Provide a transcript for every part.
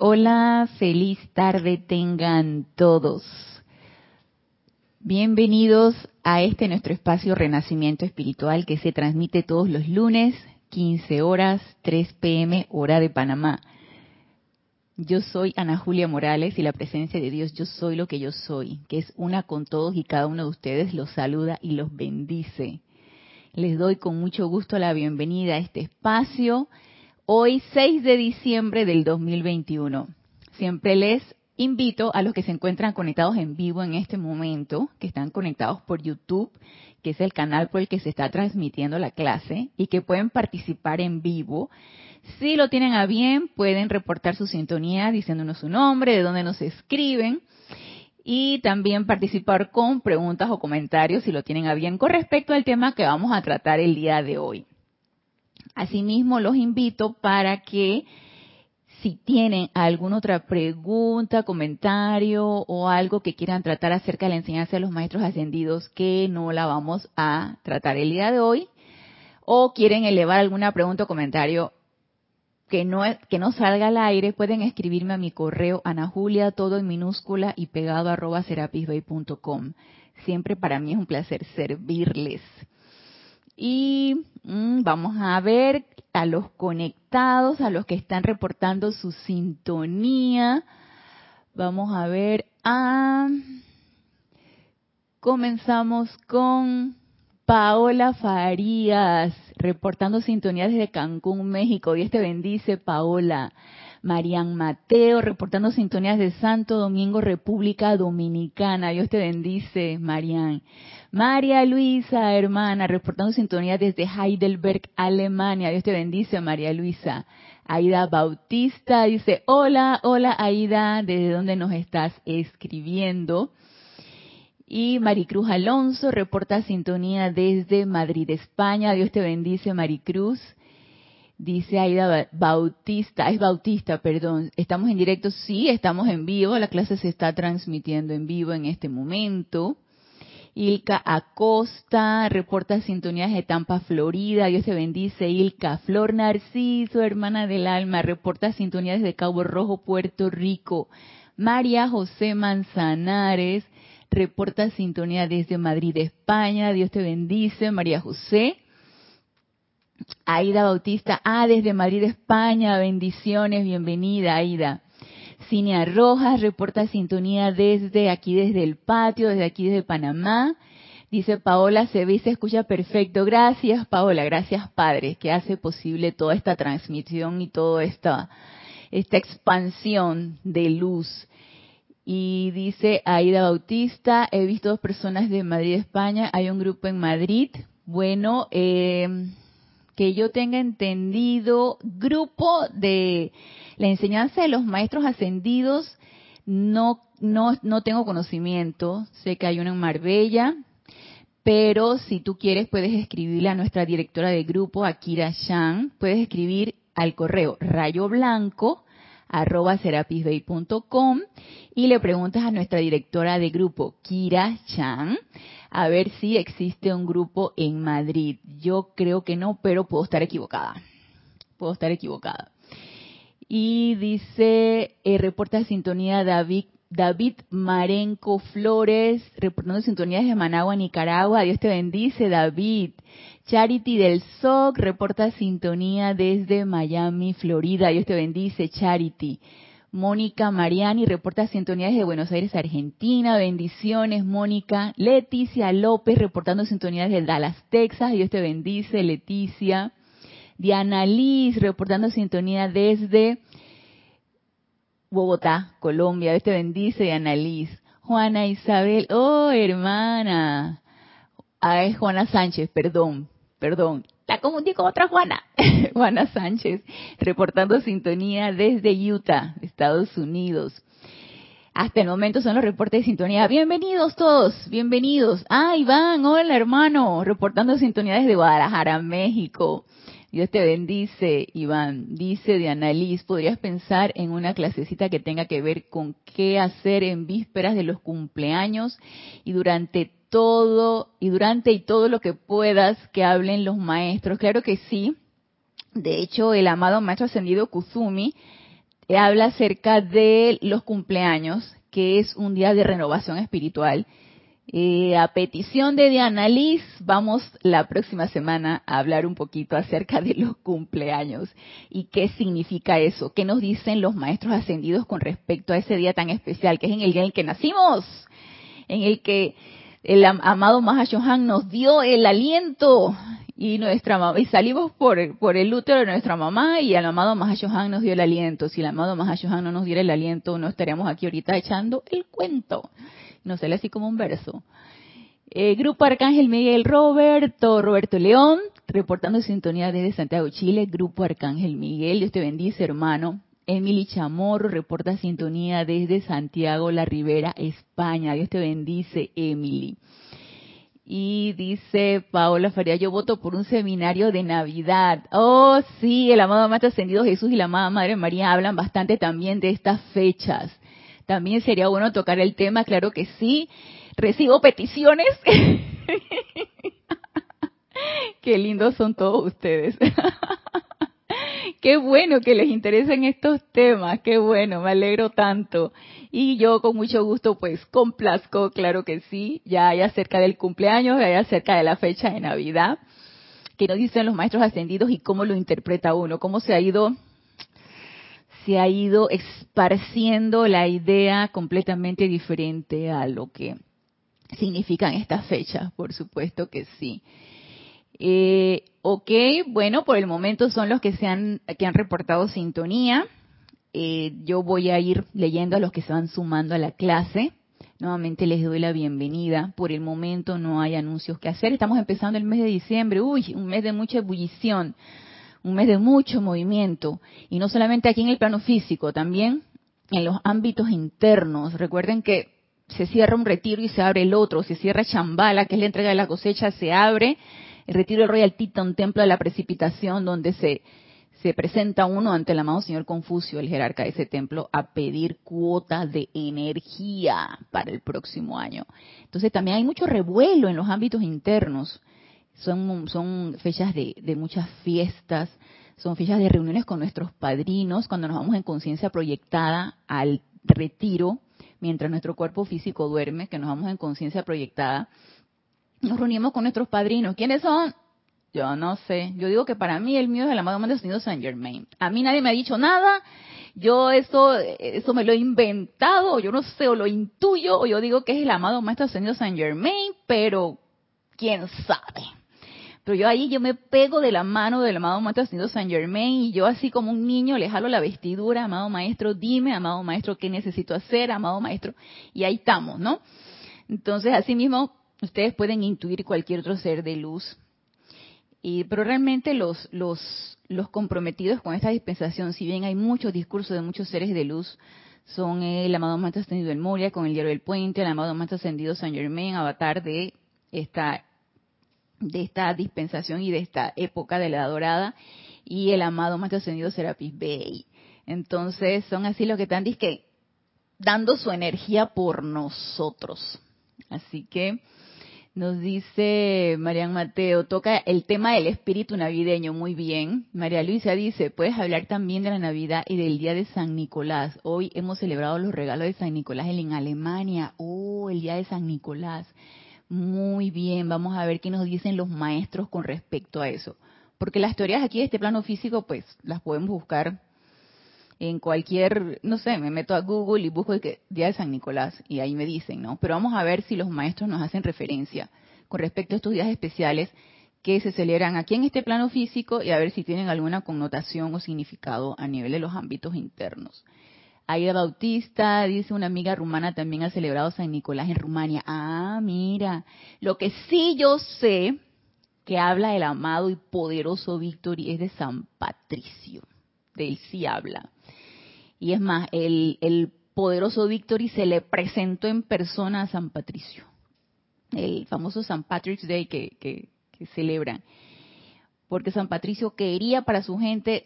Hola, feliz tarde tengan todos. Bienvenidos a este nuestro espacio Renacimiento Espiritual que se transmite todos los lunes, 15 horas, 3 pm, hora de Panamá. Yo soy Ana Julia Morales y la presencia de Dios, yo soy lo que yo soy, que es una con todos y cada uno de ustedes los saluda y los bendice. Les doy con mucho gusto la bienvenida a este espacio hoy 6 de diciembre del 2021. Siempre les invito a los que se encuentran conectados en vivo en este momento, que están conectados por YouTube, que es el canal por el que se está transmitiendo la clase, y que pueden participar en vivo. Si lo tienen a bien, pueden reportar su sintonía diciéndonos su nombre, de dónde nos escriben, y también participar con preguntas o comentarios si lo tienen a bien con respecto al tema que vamos a tratar el día de hoy. Asimismo, los invito para que si tienen alguna otra pregunta, comentario o algo que quieran tratar acerca de la enseñanza de los maestros ascendidos que no la vamos a tratar el día de hoy, o quieren elevar alguna pregunta o comentario que no, que no salga al aire, pueden escribirme a mi correo anajulia, todo en minúscula y pegado arroba serapisbay.com. Siempre para mí es un placer servirles. Y mm, vamos a ver a los conectados, a los que están reportando su sintonía. Vamos a ver a... Comenzamos con Paola Farías, reportando sintonía desde Cancún, México. Dios te bendice, Paola. Marian Mateo, reportando sintonías de Santo Domingo, República Dominicana. Dios te bendice, Marian. María Luisa, hermana, reportando sintonía desde Heidelberg, Alemania. Dios te bendice, María Luisa. Aida Bautista dice, hola, hola Aida, ¿desde dónde nos estás escribiendo? Y Maricruz Alonso reporta sintonía desde Madrid, España. Dios te bendice, Maricruz. Dice Aida Bautista, es Bautista, perdón. ¿Estamos en directo? Sí, estamos en vivo. La clase se está transmitiendo en vivo en este momento. Ilka Acosta, reporta sintonías de Tampa, Florida. Dios te bendice, Ilka. Flor Narciso, hermana del alma, reporta sintonías de Cabo Rojo, Puerto Rico. María José Manzanares, reporta sintonía desde Madrid, España. Dios te bendice, María José. Aida Bautista, ah, desde Madrid, España. Bendiciones, bienvenida, Aida. Cinia Rojas reporta sintonía desde aquí, desde el patio, desde aquí, desde Panamá. Dice Paola, se ve y se escucha perfecto. Gracias, Paola. Gracias, Padre, que hace posible toda esta transmisión y toda esta, esta expansión de luz. Y dice Aida Bautista, he visto dos personas de Madrid, España. Hay un grupo en Madrid. Bueno, eh, que yo tenga entendido, grupo de la enseñanza de los maestros ascendidos, no, no, no tengo conocimiento. Sé que hay uno en Marbella, pero si tú quieres puedes escribirle a nuestra directora de grupo, Akira Shan. Puedes escribir al correo rayo blanco arroba serapisbay.com y le preguntas a nuestra directora de grupo, Kira Chan, a ver si existe un grupo en Madrid. Yo creo que no, pero puedo estar equivocada. Puedo estar equivocada. Y dice, eh, reporta sintonía David, David Marenco Flores, reportando sintonías de Managua, Nicaragua. Dios te bendice, David. Charity del SOC reporta sintonía desde Miami, Florida. Dios te bendice, Charity. Mónica Mariani reporta sintonía desde Buenos Aires, Argentina. Bendiciones, Mónica. Leticia López reportando sintonías desde Dallas, Texas. Dios te bendice, Leticia. Diana Liz, reportando sintonía desde Bogotá, Colombia. Dios te bendice, Diana Liz. Juana Isabel, oh hermana. Ah, es Juana Sánchez, perdón, perdón. La confundí con otra Juana. Juana Sánchez, reportando sintonía desde Utah, Estados Unidos. Hasta el momento son los reportes de sintonía. Bienvenidos todos, bienvenidos. Ah, Iván, hola hermano, reportando sintonía desde Guadalajara, México. Dios te bendice, Iván. Dice de Liz, ¿podrías pensar en una clasecita que tenga que ver con qué hacer en vísperas de los cumpleaños y durante todo, y durante y todo lo que puedas que hablen los maestros? Claro que sí. De hecho, el amado maestro ascendido Kuzumi habla acerca de los cumpleaños, que es un día de renovación espiritual. Eh, a petición de Diana Liz, vamos la próxima semana a hablar un poquito acerca de los cumpleaños y qué significa eso, qué nos dicen los maestros ascendidos con respecto a ese día tan especial, que es en el día en el que nacimos, en el que el amado Mahashohan nos dio el aliento y nuestra y salimos por, por el útero de nuestra mamá y el amado Mahashohan nos dio el aliento. Si el amado Mahashohan no nos diera el aliento, no estaríamos aquí ahorita echando el cuento. Nos sale así como un verso. Eh, Grupo Arcángel Miguel Roberto, Roberto León, reportando sintonía desde Santiago, Chile. Grupo Arcángel Miguel, Dios te bendice, hermano. Emily Chamorro reporta sintonía desde Santiago la Ribera, España. Dios te bendice, Emily. Y dice Paola Faría, yo voto por un seminario de Navidad. Oh, sí, el amado Maestro Ascendido Jesús y la amada Madre María hablan bastante también de estas fechas. También sería bueno tocar el tema, claro que sí. Recibo peticiones. Qué lindos son todos ustedes. Qué bueno que les interesen estos temas, qué bueno, me alegro tanto. Y yo con mucho gusto pues complazco, claro que sí, ya hay acerca del cumpleaños, ya hay acerca de la fecha de Navidad, que nos dicen los maestros ascendidos y cómo lo interpreta uno, cómo se ha ido se ha ido esparciendo la idea completamente diferente a lo que significan estas fechas, por supuesto que sí. Eh, ok, bueno, por el momento son los que se han, que han reportado sintonía. Eh, yo voy a ir leyendo a los que se van sumando a la clase. Nuevamente les doy la bienvenida. Por el momento no hay anuncios que hacer. Estamos empezando el mes de diciembre. Uy, un mes de mucha ebullición, un mes de mucho movimiento. Y no solamente aquí en el plano físico, también en los ámbitos internos. Recuerden que se cierra un retiro y se abre el otro. Se cierra Chambala, que es la entrega de la cosecha, se abre el retiro del Royal Teton, templo de la precipitación, donde se, se presenta uno ante el amado señor Confucio, el jerarca de ese templo, a pedir cuotas de energía para el próximo año. Entonces también hay mucho revuelo en los ámbitos internos. Son, son fechas de, de muchas fiestas, son fechas de reuniones con nuestros padrinos, cuando nos vamos en conciencia proyectada al retiro, mientras nuestro cuerpo físico duerme, que nos vamos en conciencia proyectada nos reunimos con nuestros padrinos. ¿Quiénes son? Yo no sé. Yo digo que para mí el mío es el amado Maestro Ascendido Saint Germain. A mí nadie me ha dicho nada. Yo eso, eso me lo he inventado, o yo no sé, o lo intuyo, o yo digo que es el amado Maestro Ascendido Saint Germain, pero quién sabe. Pero yo ahí yo me pego de la mano del amado Maestro Ascendido Saint Germain y yo así como un niño le jalo la vestidura, amado Maestro, dime, amado Maestro, qué necesito hacer, amado Maestro, y ahí estamos, ¿no? Entonces, así mismo, ustedes pueden intuir cualquier otro ser de luz. Y, pero realmente los, los, los comprometidos con esta dispensación, si bien hay muchos discursos de muchos seres de luz, son el amado Maestro Ascendido del Moria con el Diario del Puente, el amado Maestro Ascendido San Germain, avatar de esta, de esta dispensación y de esta época de la dorada, y el amado Maestro Ascendido Serapis Bey. Entonces son así los que están dando su energía por nosotros. Así que nos dice Marian Mateo, toca el tema del espíritu navideño, muy bien. María Luisa dice, puedes hablar también de la Navidad y del Día de San Nicolás. Hoy hemos celebrado los regalos de San Nicolás en Alemania. Oh, el Día de San Nicolás. Muy bien, vamos a ver qué nos dicen los maestros con respecto a eso. Porque las teorías aquí de este plano físico, pues las podemos buscar en cualquier, no sé, me meto a Google y busco el Día de San Nicolás y ahí me dicen, ¿no? Pero vamos a ver si los maestros nos hacen referencia con respecto a estos días especiales que se celebran aquí en este plano físico y a ver si tienen alguna connotación o significado a nivel de los ámbitos internos. Aida Bautista dice una amiga rumana también ha celebrado San Nicolás en Rumania. Ah, mira, lo que sí yo sé que habla el amado y poderoso Víctor es de San Patricio. De él sí habla. Y es más, el, el poderoso Victory se le presentó en persona a San Patricio, el famoso San Patrick's Day que, que, celebran. Porque San Patricio quería para su gente,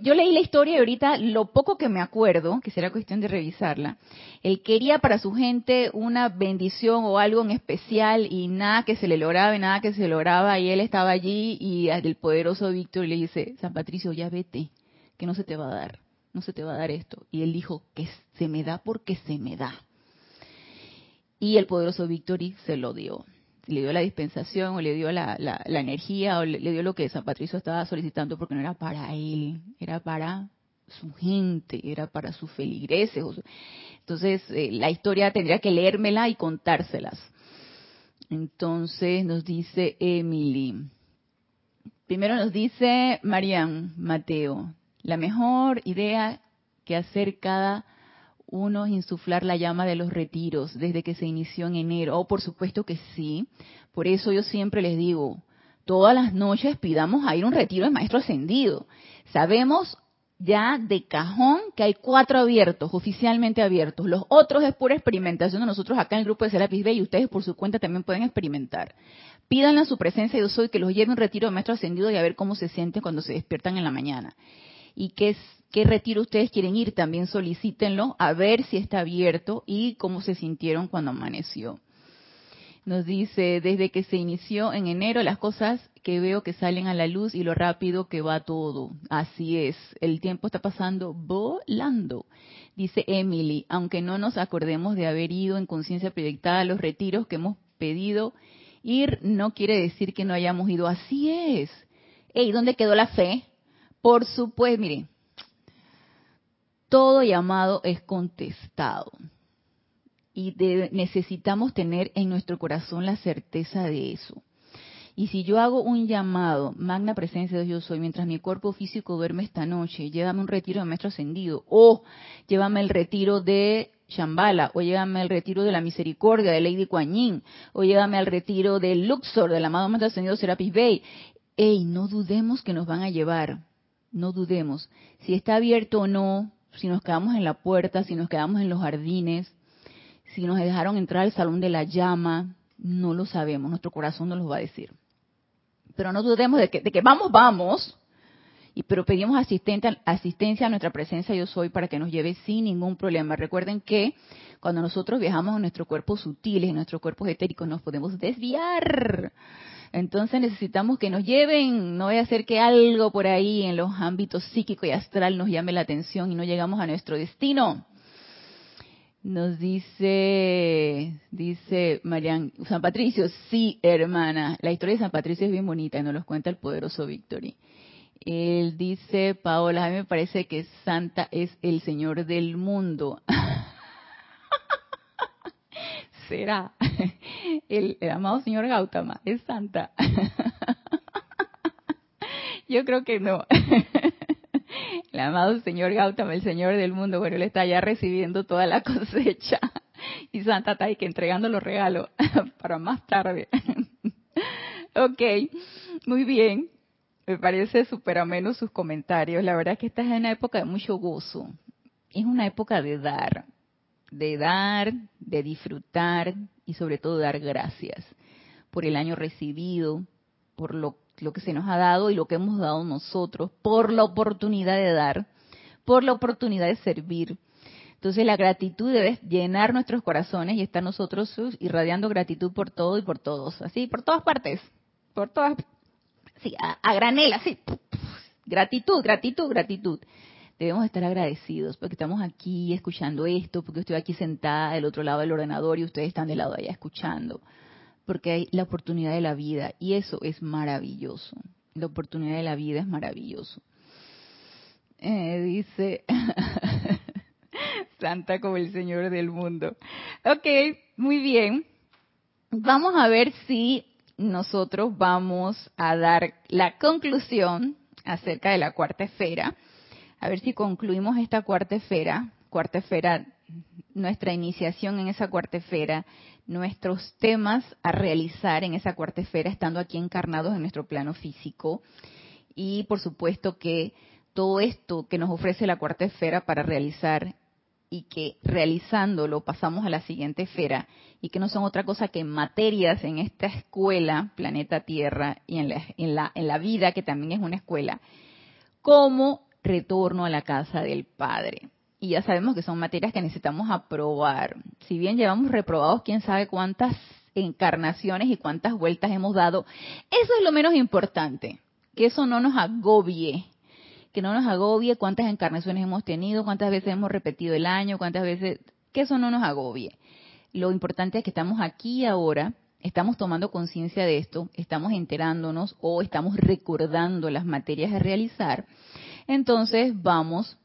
yo leí la historia y ahorita lo poco que me acuerdo, que será cuestión de revisarla, él quería para su gente una bendición o algo en especial y nada que se le lograba y nada que se lograba y él estaba allí y el poderoso Víctor le dice, San Patricio, ya vete, que no se te va a dar no se te va a dar esto. Y él dijo que se me da porque se me da. Y el poderoso Victory se lo dio. Le dio la dispensación o le dio la, energía o le, dio lo que San Patricio estaba solicitando porque no era para él, era para su gente, era para sus feligreses. Entonces, eh, la historia tendría que leérmela y contárselas. Entonces nos dice Emily. Primero nos dice Marian Mateo, la mejor idea que hacer cada uno es insuflar la llama de los retiros desde que se inició en enero. Oh, por supuesto que sí. Por eso yo siempre les digo, todas las noches pidamos a ir a un retiro de maestro ascendido. Sabemos ya de cajón que hay cuatro abiertos, oficialmente abiertos. Los otros es pura experimentación de nosotros acá en el grupo de Serapis Bay y ustedes por su cuenta también pueden experimentar. Pídanle a su presencia yo soy que los lleve un retiro de maestro ascendido y a ver cómo se sienten cuando se despiertan en la mañana. Y qué, retiro ustedes quieren ir, también solicítenlo a ver si está abierto y cómo se sintieron cuando amaneció. Nos dice, desde que se inició en enero, las cosas que veo que salen a la luz y lo rápido que va todo. Así es, el tiempo está pasando volando. Dice Emily, aunque no nos acordemos de haber ido en conciencia proyectada a los retiros que hemos pedido ir, no quiere decir que no hayamos ido. Así es. ¿Y ¿dónde quedó la fe? Por supuesto, mire, todo llamado es contestado y necesitamos tener en nuestro corazón la certeza de eso. Y si yo hago un llamado, magna presencia de Dios yo soy, mientras mi cuerpo físico duerme esta noche, llévame un retiro de maestro ascendido, o llévame el retiro de Shambhala, o llévame al retiro de la misericordia de Lady Kuan Yin, o llévame al retiro de Luxor, del amado maestro ascendido Serapis Bey. Ey, no dudemos que nos van a llevar, no dudemos. Si está abierto o no, si nos quedamos en la puerta, si nos quedamos en los jardines, si nos dejaron entrar al salón de la llama, no lo sabemos, nuestro corazón nos lo va a decir. Pero no dudemos de que, de que vamos, vamos, y, pero pedimos asistencia a nuestra presencia yo soy para que nos lleve sin ningún problema. Recuerden que cuando nosotros viajamos en nuestros cuerpos sutiles, en nuestros cuerpos etéricos, nos podemos desviar. Entonces necesitamos que nos lleven, no vaya a ser que algo por ahí en los ámbitos psíquico y astral nos llame la atención y no llegamos a nuestro destino. Nos dice, dice Marian, San Patricio, sí, hermana. La historia de San Patricio es bien bonita y nos lo cuenta el poderoso Victory. Él dice, Paola, a mí me parece que Santa es el Señor del mundo. Será. El, amado señor Gautama es Santa. Yo creo que no. El amado señor Gautama, el señor del mundo, bueno, él está ya recibiendo toda la cosecha. Y Santa está ahí que entregando los regalos para más tarde. ok, muy bien. Me parece súper ameno sus comentarios. La verdad es que esta es una época de mucho gozo. Es una época de dar, de dar, de disfrutar y sobre todo dar gracias por el año recibido, por lo que se nos ha dado y lo que hemos dado nosotros, por la oportunidad de dar, por la oportunidad de servir. Entonces la gratitud debe llenar nuestros corazones y estar nosotros irradiando gratitud por todo y por todos, así, por todas partes, por todas, sí, a, a granel, así, gratitud, gratitud, gratitud. Debemos estar agradecidos porque estamos aquí escuchando esto, porque estoy aquí sentada del otro lado del ordenador y ustedes están del lado de allá escuchando porque hay la oportunidad de la vida y eso es maravilloso. La oportunidad de la vida es maravilloso. Eh, dice Santa como el Señor del mundo. Ok, muy bien. Vamos a ver si nosotros vamos a dar la conclusión acerca de la cuarta esfera. A ver si concluimos esta cuarta esfera, cuarta esfera, nuestra iniciación en esa cuarta esfera nuestros temas a realizar en esa cuarta esfera, estando aquí encarnados en nuestro plano físico. Y por supuesto que todo esto que nos ofrece la cuarta esfera para realizar y que realizándolo pasamos a la siguiente esfera y que no son otra cosa que materias en esta escuela, planeta Tierra, y en la, en la, en la vida, que también es una escuela, como retorno a la casa del Padre y ya sabemos que son materias que necesitamos aprobar. Si bien llevamos reprobados quién sabe cuántas encarnaciones y cuántas vueltas hemos dado, eso es lo menos importante, que eso no nos agobie, que no nos agobie cuántas encarnaciones hemos tenido, cuántas veces hemos repetido el año, cuántas veces, que eso no nos agobie. Lo importante es que estamos aquí ahora, estamos tomando conciencia de esto, estamos enterándonos o estamos recordando las materias a realizar, entonces vamos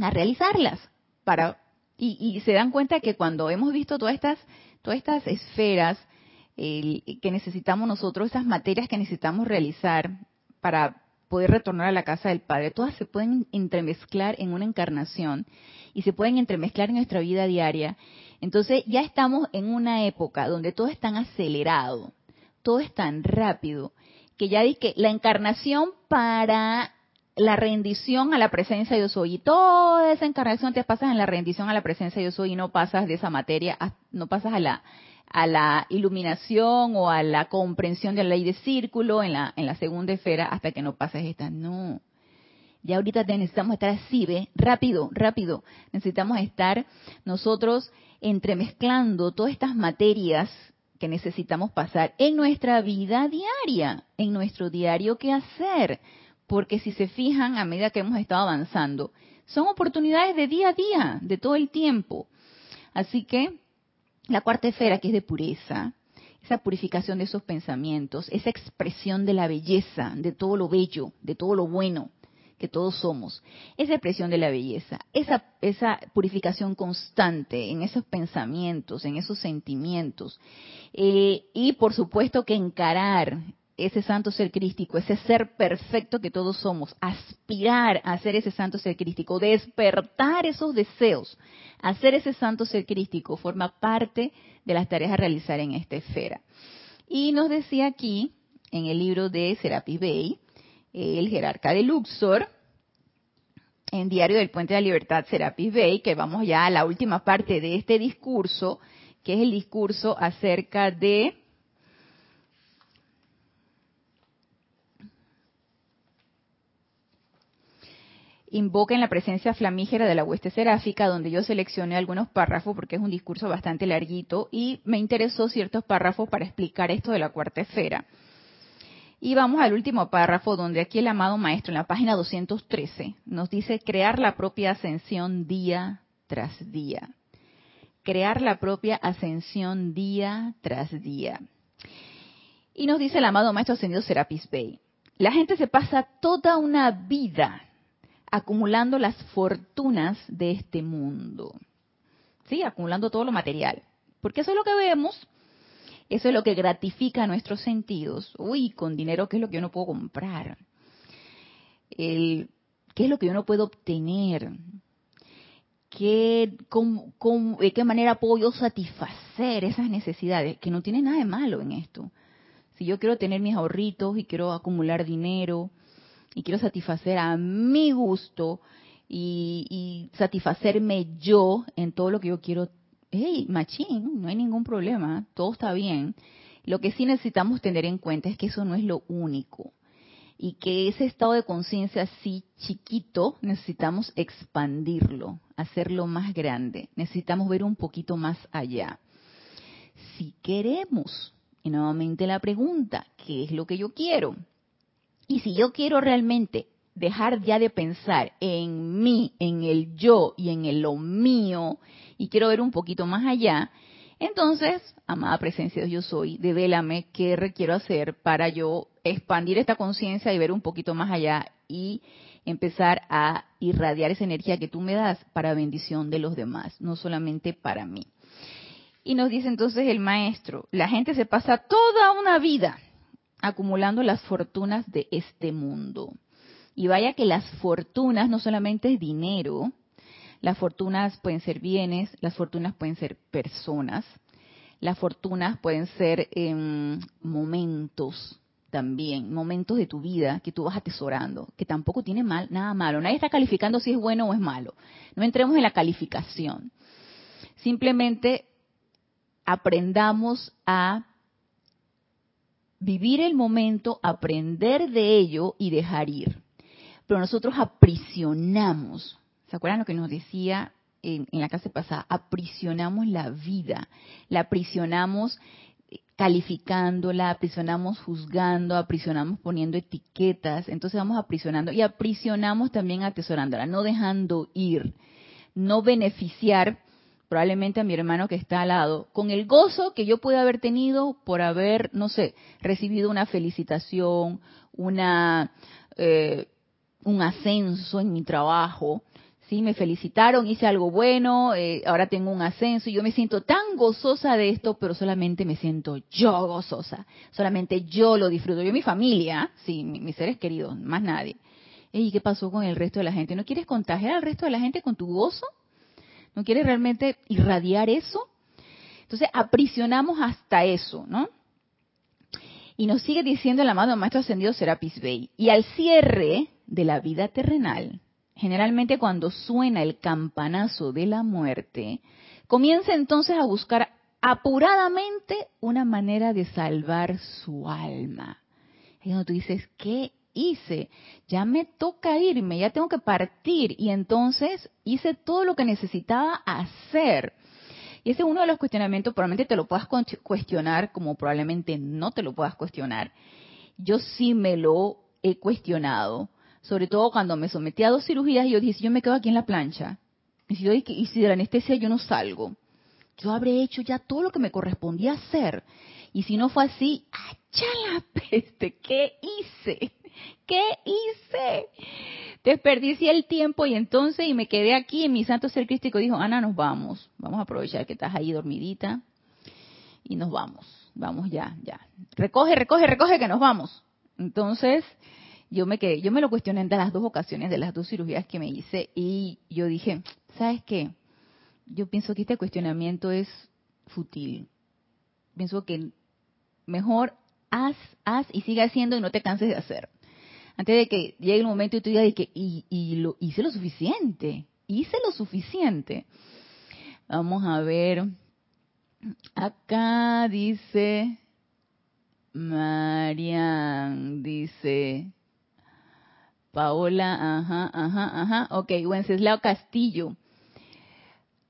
a realizarlas para y, se dan cuenta que cuando hemos visto todas estas todas estas esferas que necesitamos nosotros, esas materias que necesitamos realizar para poder retornar a la casa del Padre, todas se pueden entremezclar en una encarnación y se pueden entremezclar en nuestra vida diaria. Entonces ya estamos en una época donde todo es tan acelerado, todo es tan rápido, que ya di que la encarnación para la rendición a la presencia de yo soy. Y toda esa encarnación te pasas en la rendición a la presencia de yo soy y no pasas de esa materia, no pasas a la, a la iluminación o a la comprensión de la ley de círculo en la, en la segunda esfera hasta que no pases esta. No. Ya ahorita necesitamos estar así, ¿ve? Rápido, rápido. Necesitamos estar nosotros entremezclando todas estas materias que necesitamos pasar en nuestra vida diaria, en nuestro diario que hacer porque si se fijan a medida que hemos estado avanzando, son oportunidades de día a día, de todo el tiempo. Así que la cuarta esfera, que es de pureza, esa purificación de esos pensamientos, esa expresión de la belleza, de todo lo bello, de todo lo bueno que todos somos, esa expresión de la belleza, esa, esa purificación constante en esos pensamientos, en esos sentimientos, eh, y por supuesto que encarar ese santo ser crístico, ese ser perfecto que todos somos, aspirar a ser ese santo ser crístico, despertar esos deseos, hacer ese santo ser crístico, forma parte de las tareas a realizar en esta esfera. Y nos decía aquí, en el libro de Serapis Bey, el jerarca de Luxor, en Diario del Puente de la Libertad, Serapis Bey, que vamos ya a la última parte de este discurso, que es el discurso acerca de invoca en la presencia flamígera de la hueste seráfica, donde yo seleccioné algunos párrafos porque es un discurso bastante larguito y me interesó ciertos párrafos para explicar esto de la cuarta esfera. Y vamos al último párrafo, donde aquí el amado maestro, en la página 213, nos dice crear la propia ascensión día tras día. Crear la propia ascensión día tras día. Y nos dice el amado maestro ascendido Serapis Bey, la gente se pasa toda una vida acumulando las fortunas de este mundo. ¿Sí? Acumulando todo lo material. Porque eso es lo que vemos, eso es lo que gratifica nuestros sentidos. Uy, con dinero, ¿qué es lo que yo no puedo comprar? ¿Qué es lo que yo no puedo obtener? ¿Qué, ¿De qué manera puedo yo satisfacer esas necesidades? Que no tiene nada de malo en esto. Si yo quiero tener mis ahorritos y quiero acumular dinero, y quiero satisfacer a mi gusto y, satisfacerme yo en todo lo que yo quiero, hey, machín, no hay ningún problema, todo está bien. Lo que sí necesitamos tener en cuenta es que eso no es lo único y que ese estado de conciencia así chiquito necesitamos expandirlo, hacerlo más grande, necesitamos ver un poquito más allá. Si queremos, y nuevamente la pregunta, ¿qué es lo que yo quiero? Y si yo quiero realmente dejar ya de pensar en mí, en el yo y en el lo mío, y quiero ver un poquito más allá, entonces, amada presencia de yo soy, devélame qué requiero hacer para yo expandir esta conciencia y ver un poquito más allá y empezar a irradiar esa energía que tú me das para bendición de los demás, no solamente para mí. Y nos dice entonces el maestro, la gente se pasa toda una vida acumulando las fortunas de este mundo. Y vaya que las fortunas no solamente es dinero, las fortunas pueden ser bienes, las fortunas pueden ser personas, las fortunas pueden ser em, momentos también, momentos de tu vida que tú vas atesorando, que tampoco tiene mal, nada malo. Nadie está calificando si es bueno o es malo. No entremos en la calificación. Simplemente aprendamos a vivir el momento, aprender de ello y dejar ir. Pero nosotros aprisionamos, ¿se acuerdan lo que nos decía en, la clase pasada? Aprisionamos la vida, la aprisionamos calificándola, aprisionamos juzgando, aprisionamos poniendo etiquetas, entonces vamos aprisionando y aprisionamos también atesorándola, no dejando ir, no beneficiar probablemente a mi hermano que está al lado, con el gozo que yo pude haber tenido por haber, no sé, recibido una felicitación, una, eh, un ascenso en mi trabajo, ¿sí? Me felicitaron, hice algo bueno, eh, ahora tengo un ascenso, y yo me siento tan gozosa de esto, pero solamente me siento yo gozosa, solamente yo lo disfruto, yo mi familia, sí, mis seres queridos, más nadie. ¿Y qué pasó con el resto de la gente? ¿No quieres contagiar al resto de la gente con tu gozo? ¿No quieres realmente irradiar eso? Entonces aprisionamos hasta eso, ¿no? Y nos sigue diciendo el amado Maestro Ascendido Serapis Bey. Y al cierre de la vida terrenal, generalmente cuando suena el campanazo de la muerte, comienza entonces a buscar apuradamente una manera de salvar su alma. Y cuando tú dices, ¿qué hice? Ya me toca irme, ya tengo que partir. Y entonces hice todo lo que necesitaba hacer. Y ese es uno de los cuestionamientos, probablemente te lo puedas cuestionar, como probablemente no te lo puedas cuestionar. Yo sí me lo he cuestionado, sobre todo cuando me sometí a dos cirugías y yo dije, yo me quedo aquí en la plancha, y si, yo, y si de la anestesia yo no salgo, yo habré hecho ya todo lo que me correspondía hacer. Y si no fue así, ¡acha la peste! ¿Qué hice? ¿Qué hice? Desperdicié el tiempo y entonces y me quedé aquí en mi santo ser crístico dijo, Ana, nos vamos. Vamos a aprovechar que estás ahí dormidita y nos vamos. Vamos ya, ya. Recoge, recoge, recoge que nos vamos. Entonces, yo me quedé, yo me lo cuestioné en las dos ocasiones de las dos cirugías que me hice y yo dije, ¿sabes qué? Yo pienso que este cuestionamiento es fútil. Pienso que mejor haz, haz y sigue haciendo y no te canses de hacer antes de que llegue el momento y tú digas que y, y lo hice lo suficiente, hice lo suficiente. Vamos a ver, acá dice Marian, dice Paola, ajá, ajá, ajá, ok, Wenceslao Castillo.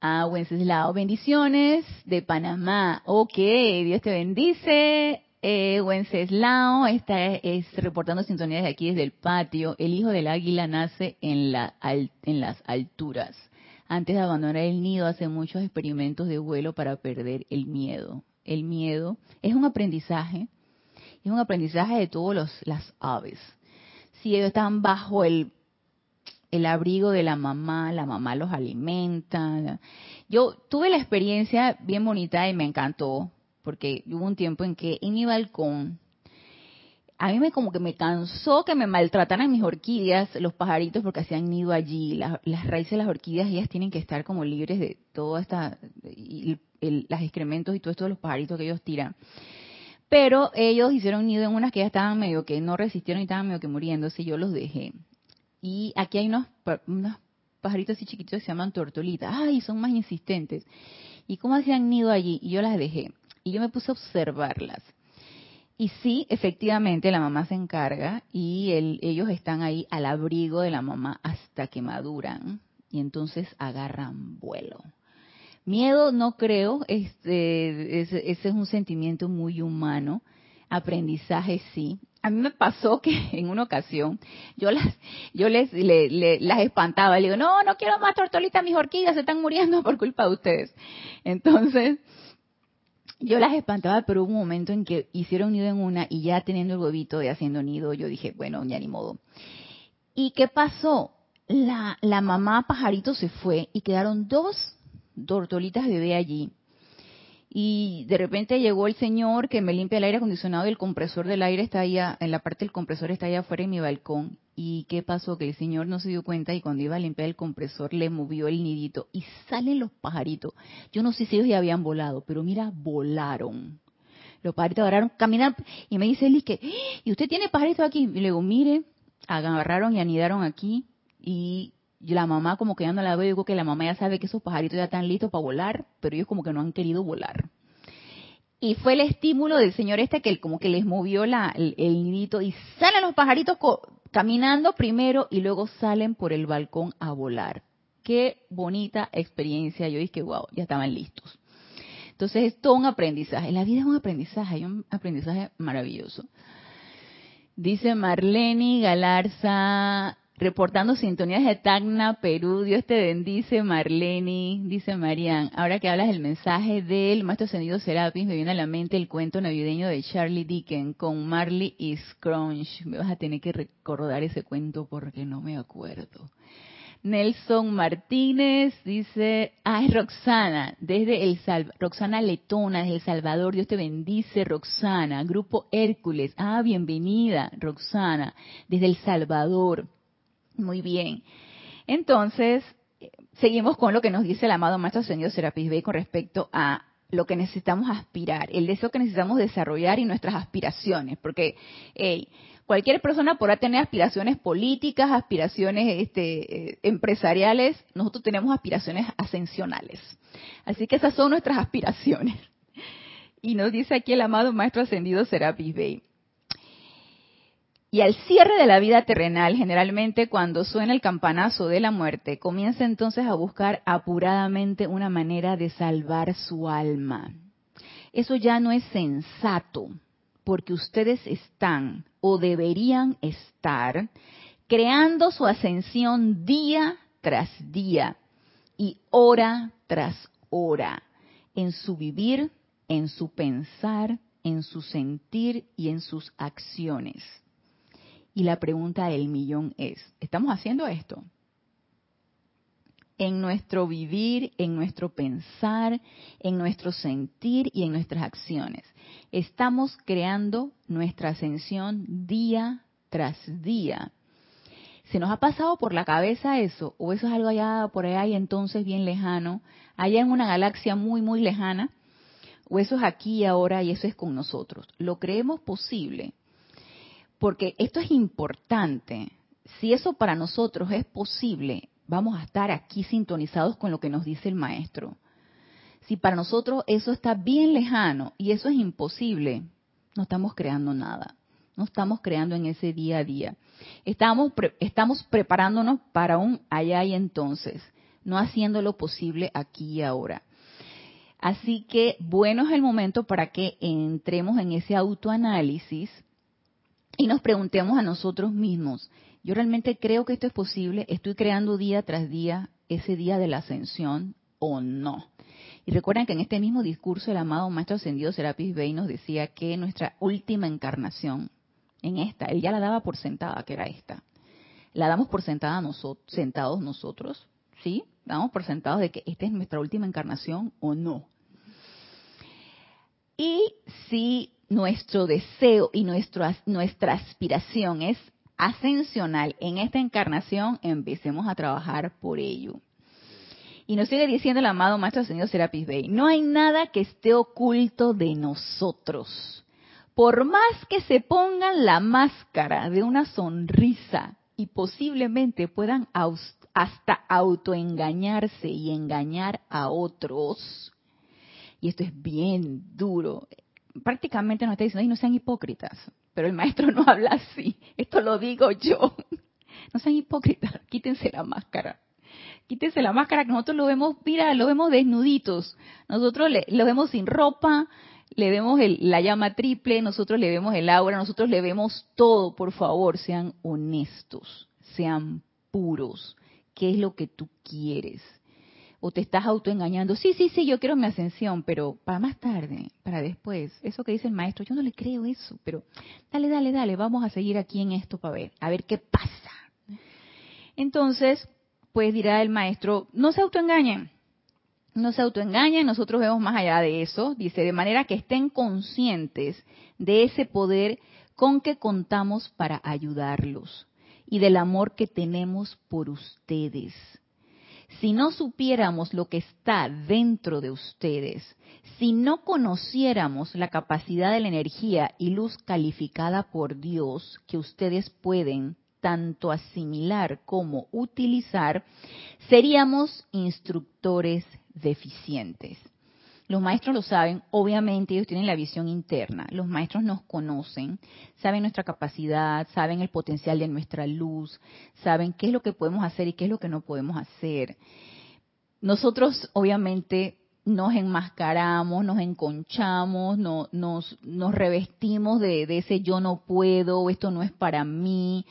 Ah, Wenceslao, bendiciones de Panamá. Ok, Dios te bendice. Eh, Wenceslao está es, reportando sintonía de aquí desde el patio. El hijo del águila nace en, la, en las alturas. Antes de abandonar el nido hace muchos experimentos de vuelo para perder el miedo. El miedo es un aprendizaje, es un aprendizaje de todas las aves. Si ellos están bajo el, el abrigo de la mamá, la mamá los alimenta. Yo tuve la experiencia bien bonita y me encantó porque hubo un tiempo en que en mi balcón, a mí me como que me cansó que me maltrataran mis orquídeas, los pajaritos, porque hacían nido allí. las raíces de las orquídeas, ellas tienen que estar como libres de todo esta, y, las excrementos y todo esto de los pajaritos que ellos tiran. Pero ellos hicieron nido en unas que ya estaban medio que no resistieron y estaban medio que muriéndose, yo los dejé. Y aquí hay unos, unos pajaritos así chiquitos que se llaman tortolitas. Ay, son más insistentes. ¿Y cómo hacían nido allí? Y yo las dejé y yo me puse a observarlas. Y sí, efectivamente, la mamá se encarga y ellos están ahí al abrigo de la mamá hasta que maduran y entonces agarran vuelo. Miedo no creo, este, ese, es un sentimiento muy humano. Aprendizaje sí. A mí me pasó que en una ocasión yo las, yo les, las espantaba. Le digo, no, no quiero más tortolitas, mis orquídeas se están muriendo por culpa de ustedes. Entonces, yo las espantaba, pero hubo un momento en que hicieron nido en una y ya teniendo el huevito de haciendo nido, yo dije, bueno, ya ni modo. ¿Y qué pasó? La, la mamá pajarito se fue y quedaron dos tortolitas bebé allí. Y de repente llegó el señor que me limpia el aire acondicionado y el compresor del aire está allá, en la parte del compresor está allá afuera en mi balcón. ¿Y qué pasó? Que el señor no se dio cuenta y cuando iba a limpiar el compresor le movió el nidito y salen los pajaritos. Yo no sé si ellos ya habían volado, pero mira, volaron. Los pajaritos agarraron, caminaron y me dice Eli que, ¡Ah! ¿y usted tiene pajaritos aquí? Y le digo, mire, agarraron y anidaron aquí y la mamá como que ya no la veo, digo que la mamá ya sabe que esos pajaritos ya están listos para volar, pero ellos como que no han querido volar. Y fue el estímulo del señor este que como que les movió la, el, nidito y salen los pajaritos caminando primero y luego salen por el balcón a volar. Qué bonita experiencia. Yo dije, wow, ya estaban listos. Entonces es todo un aprendizaje. La vida es un aprendizaje, hay un aprendizaje maravilloso. Dice Marlene Galarza, reportando sintonías de Tacna, Perú. Dios te bendice, Marlene. Dice Marian, ahora que hablas del mensaje del Maestro Ascendido Serapis, me viene a la mente el cuento navideño de Charlie Dickens con Marley y Scrunch. Me vas a tener que recordar ese cuento porque no me acuerdo. Nelson Martínez dice, es Roxana, desde el Roxana Letona, desde El Salvador, Dios te bendice, Roxana, Grupo Hércules, ah, bienvenida, Roxana, desde El Salvador. Muy bien. Entonces, seguimos con lo que nos dice el amado Maestro Señor Serapis Bey con respecto a lo que necesitamos aspirar, el deseo que necesitamos desarrollar y nuestras aspiraciones, porque cualquier persona podrá tener aspiraciones políticas, aspiraciones este, eh, empresariales, nosotros tenemos aspiraciones ascensionales. Así que esas son nuestras aspiraciones. Y nos dice aquí el amado Maestro Ascendido Serapis Bey. Y al cierre de la vida terrenal, generalmente cuando suena el campanazo de la muerte, comienza entonces a buscar apuradamente una manera de salvar su alma. Eso ya no es sensato, porque ustedes están o deberían estar creando su ascensión día tras día y hora tras hora en su vivir, en su pensar, en su sentir y en sus acciones. Y la pregunta del millón es, ¿estamos haciendo esto? En nuestro vivir, en nuestro pensar, en nuestro sentir y en nuestras acciones. Estamos creando nuestra ascensión día tras día. ¿Se nos ha pasado por la cabeza eso? ¿O eso es algo allá por allá y entonces bien lejano? Allá en una galaxia muy, muy lejana. ¿O eso es aquí y ahora y eso es con nosotros? ¿Lo creemos posible? Porque esto es importante. Si eso para nosotros es posible, vamos a estar aquí sintonizados con lo que nos dice el maestro. Si para nosotros eso está bien lejano y eso es imposible, no estamos creando nada. No estamos creando en ese día a día. Estamos, estamos preparándonos para un allá y entonces, no haciendo lo posible aquí y ahora. Así que bueno es el momento para que entremos en ese autoanálisis y nos preguntemos a nosotros mismos, ¿yo realmente creo que esto es posible? ¿Estoy creando día tras día ese día de la ascensión o no? Y recuerden que en este mismo discurso el amado Maestro Ascendido Serapis Bey nos decía que nuestra última encarnación, en esta, él ya la daba por sentada, que era esta. La damos por sentada nosotros, sentados nosotros, ¿sí? Damos por sentados de que esta es nuestra última encarnación o no. Y si nuestro deseo y nuestra aspiración es ascensional en esta encarnación, empecemos a trabajar por ello. Y nos sigue diciendo el amado Maestro Señor Serapis Bey, no hay nada que esté oculto de nosotros. Por más que se pongan la máscara de una sonrisa y posiblemente puedan hasta autoengañarse y engañar a otros, y esto es bien duro, prácticamente nos está diciendo, no sean hipócritas, pero el maestro no habla así, esto lo digo yo. No sean hipócritas, quítense la máscara. Quítense la máscara que nosotros lo vemos, mira, lo vemos desnuditos. Nosotros lo vemos sin ropa, le vemos la llama triple, nosotros le vemos el aura, nosotros le vemos todo. Por favor, sean honestos, sean puros. ¿Qué es lo que tú quieres? O te estás autoengañando. Sí, sí, sí, yo quiero mi ascensión, pero para más tarde, para después. Eso que dice el maestro, yo no le creo eso, pero dale, dale, dale, vamos a seguir aquí en esto para ver, a ver qué pasa. Entonces, pues dirá el maestro, no se autoengañen, no se autoengañen, nosotros vemos más allá de eso, dice, de manera que estén conscientes de ese poder con que contamos para ayudarlos y del amor que tenemos por ustedes si no supiéramos lo que está dentro de ustedes, si no conociéramos la capacidad de la energía y luz calificada por Dios que ustedes pueden tanto asimilar como utilizar, seríamos instructores deficientes. Los maestros lo saben, obviamente ellos tienen la visión interna. Los maestros nos conocen, saben nuestra capacidad, saben el potencial de nuestra luz, saben qué es lo que podemos hacer y qué es lo que no podemos hacer. Nosotros, obviamente, nos enmascaramos, nos enconchamos, no, nos, nos revestimos de, de, ese yo no puedo, esto no es para mí,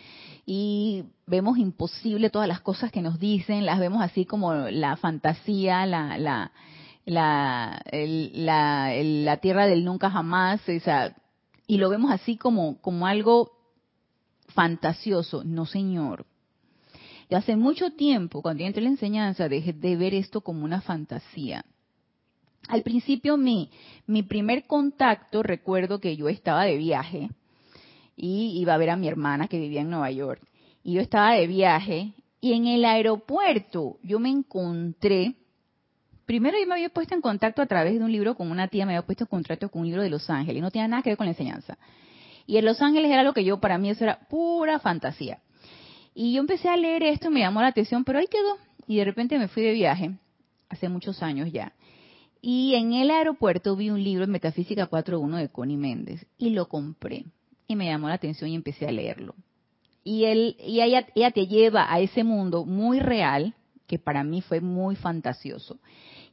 y vemos imposible todas las cosas que nos dicen, las vemos así como la fantasía, la, la, la, tierra del nunca jamás, o sea, y lo vemos así como, como algo fantasioso. No, señor. Y hace mucho tiempo, cuando yo entré en la enseñanza, dejé de ver esto como una fantasía. Al principio mi, mi primer contacto, recuerdo que yo estaba de viaje y iba a ver a mi hermana que vivía en Nueva York. Y yo estaba de viaje y en el aeropuerto yo me encontré, primero yo me había puesto en contacto a través de un libro con una tía, me había puesto en contacto con un libro de Los Ángeles, no tenía nada que ver con la enseñanza. Y en Los Ángeles era lo que yo, para mí eso era pura fantasía. Y yo empecé a leer esto, me llamó la atención, pero ahí quedó. Y de repente me fui de viaje, hace muchos años ya. Y en el aeropuerto vi un libro, Metafísica 4.1 de Connie Méndez, y lo compré. Y me llamó la atención y empecé a leerlo. Y, él, y ella te lleva a ese mundo muy real, que para mí fue muy fantasioso.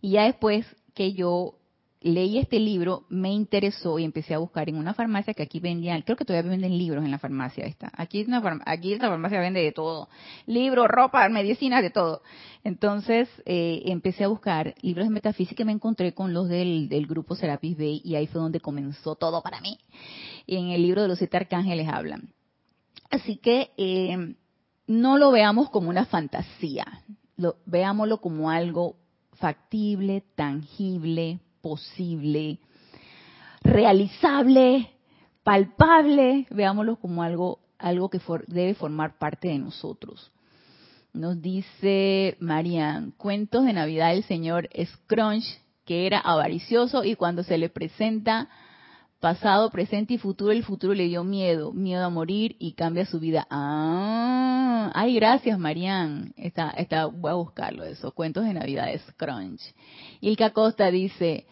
Y ya después que yo leí este libro, me interesó y empecé a buscar en una farmacia que aquí vendían, creo que todavía venden libros en la farmacia esta. Aquí, una, aquí esta farmacia vende de todo, libros, ropa, medicinas, de todo. Entonces eh, empecé a buscar libros de metafísica y me encontré con los del, del grupo Serapis Bay y ahí fue donde comenzó todo para mí. Y en el libro de los siete arcángeles hablan. Así que eh, no lo veamos como una fantasía, lo, veámoslo como algo factible, tangible, posible, realizable, palpable, veámoslo como algo, algo que debe formar parte de nosotros. Nos dice Marian, cuentos de Navidad del señor Scrunch, que era avaricioso y cuando se le presenta pasado, presente y futuro, el futuro le dio miedo, miedo a morir y cambia su vida. Ah, ay, gracias, Marian. Está, está, voy a buscarlo eso, cuentos de Navidad de Scrunch. Ilka Costa dice,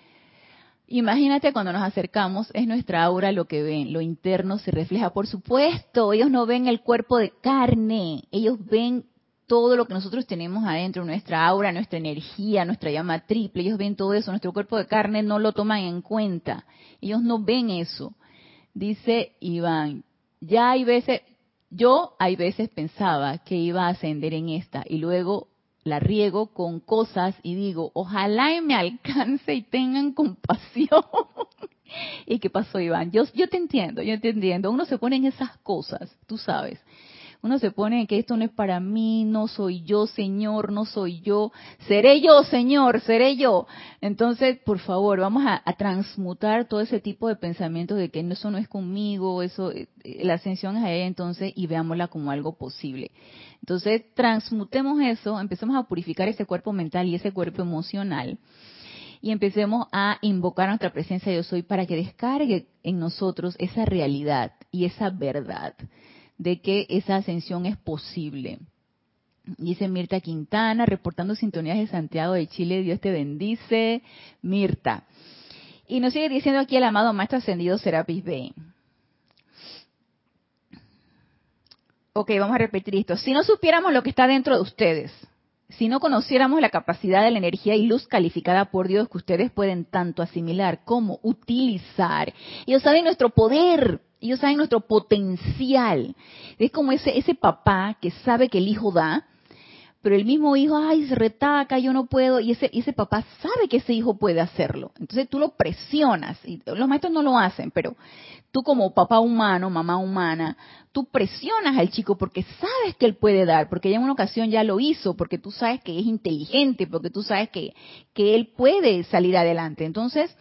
imagínate cuando nos acercamos, es nuestra aura lo que ven, lo interno se refleja. Por supuesto, ellos no ven el cuerpo de carne, ellos ven todo lo que nosotros tenemos adentro, nuestra aura, nuestra energía, nuestra llama triple, ellos ven todo eso, nuestro cuerpo de carne no lo toman en cuenta, ellos no ven eso. Dice Iván, ya hay veces, yo hay veces pensaba que iba a ascender en esta y luego la riego con cosas y digo, ojalá y me alcance y tengan compasión. ¿Y qué pasó, Iván? Yo, te entiendo, yo te entiendo. Uno se pone en esas cosas, tú sabes uno se pone que esto no es para mí, no soy yo, Señor, no soy yo, seré yo, Señor, seré yo. Entonces, por favor, vamos a, transmutar todo ese tipo de pensamientos de que eso no es conmigo, eso, eh, la ascensión es allá entonces y veámosla como algo posible. Entonces, transmutemos eso, empecemos a purificar ese cuerpo mental y ese cuerpo emocional y empecemos a invocar nuestra presencia yo soy para que descargue en nosotros esa realidad y esa verdad de que esa ascensión es posible. Dice Mirta Quintana, reportando sintonías de Santiago de Chile, Dios te bendice. Mirta. Y nos sigue diciendo aquí el amado Maestro Ascendido Serapis B. Ok, vamos a repetir esto. Si no supiéramos lo que está dentro de ustedes, si no conociéramos la capacidad de la energía y luz calificada por Dios que ustedes pueden tanto asimilar como utilizar, ellos saben nuestro poder, ellos saben nuestro potencial. Es como ese, ese papá que sabe que el hijo da, pero el mismo hijo, ay, se retaca, yo no puedo, y ese, ese papá sabe que ese hijo puede hacerlo. Entonces tú lo presionas, y los maestros no lo hacen, pero tú como papá humano, mamá humana, tú presionas al chico porque sabes que él puede dar, porque ya en una ocasión ya lo hizo, porque tú sabes que es inteligente, porque tú sabes que, que él puede salir adelante. Entonces,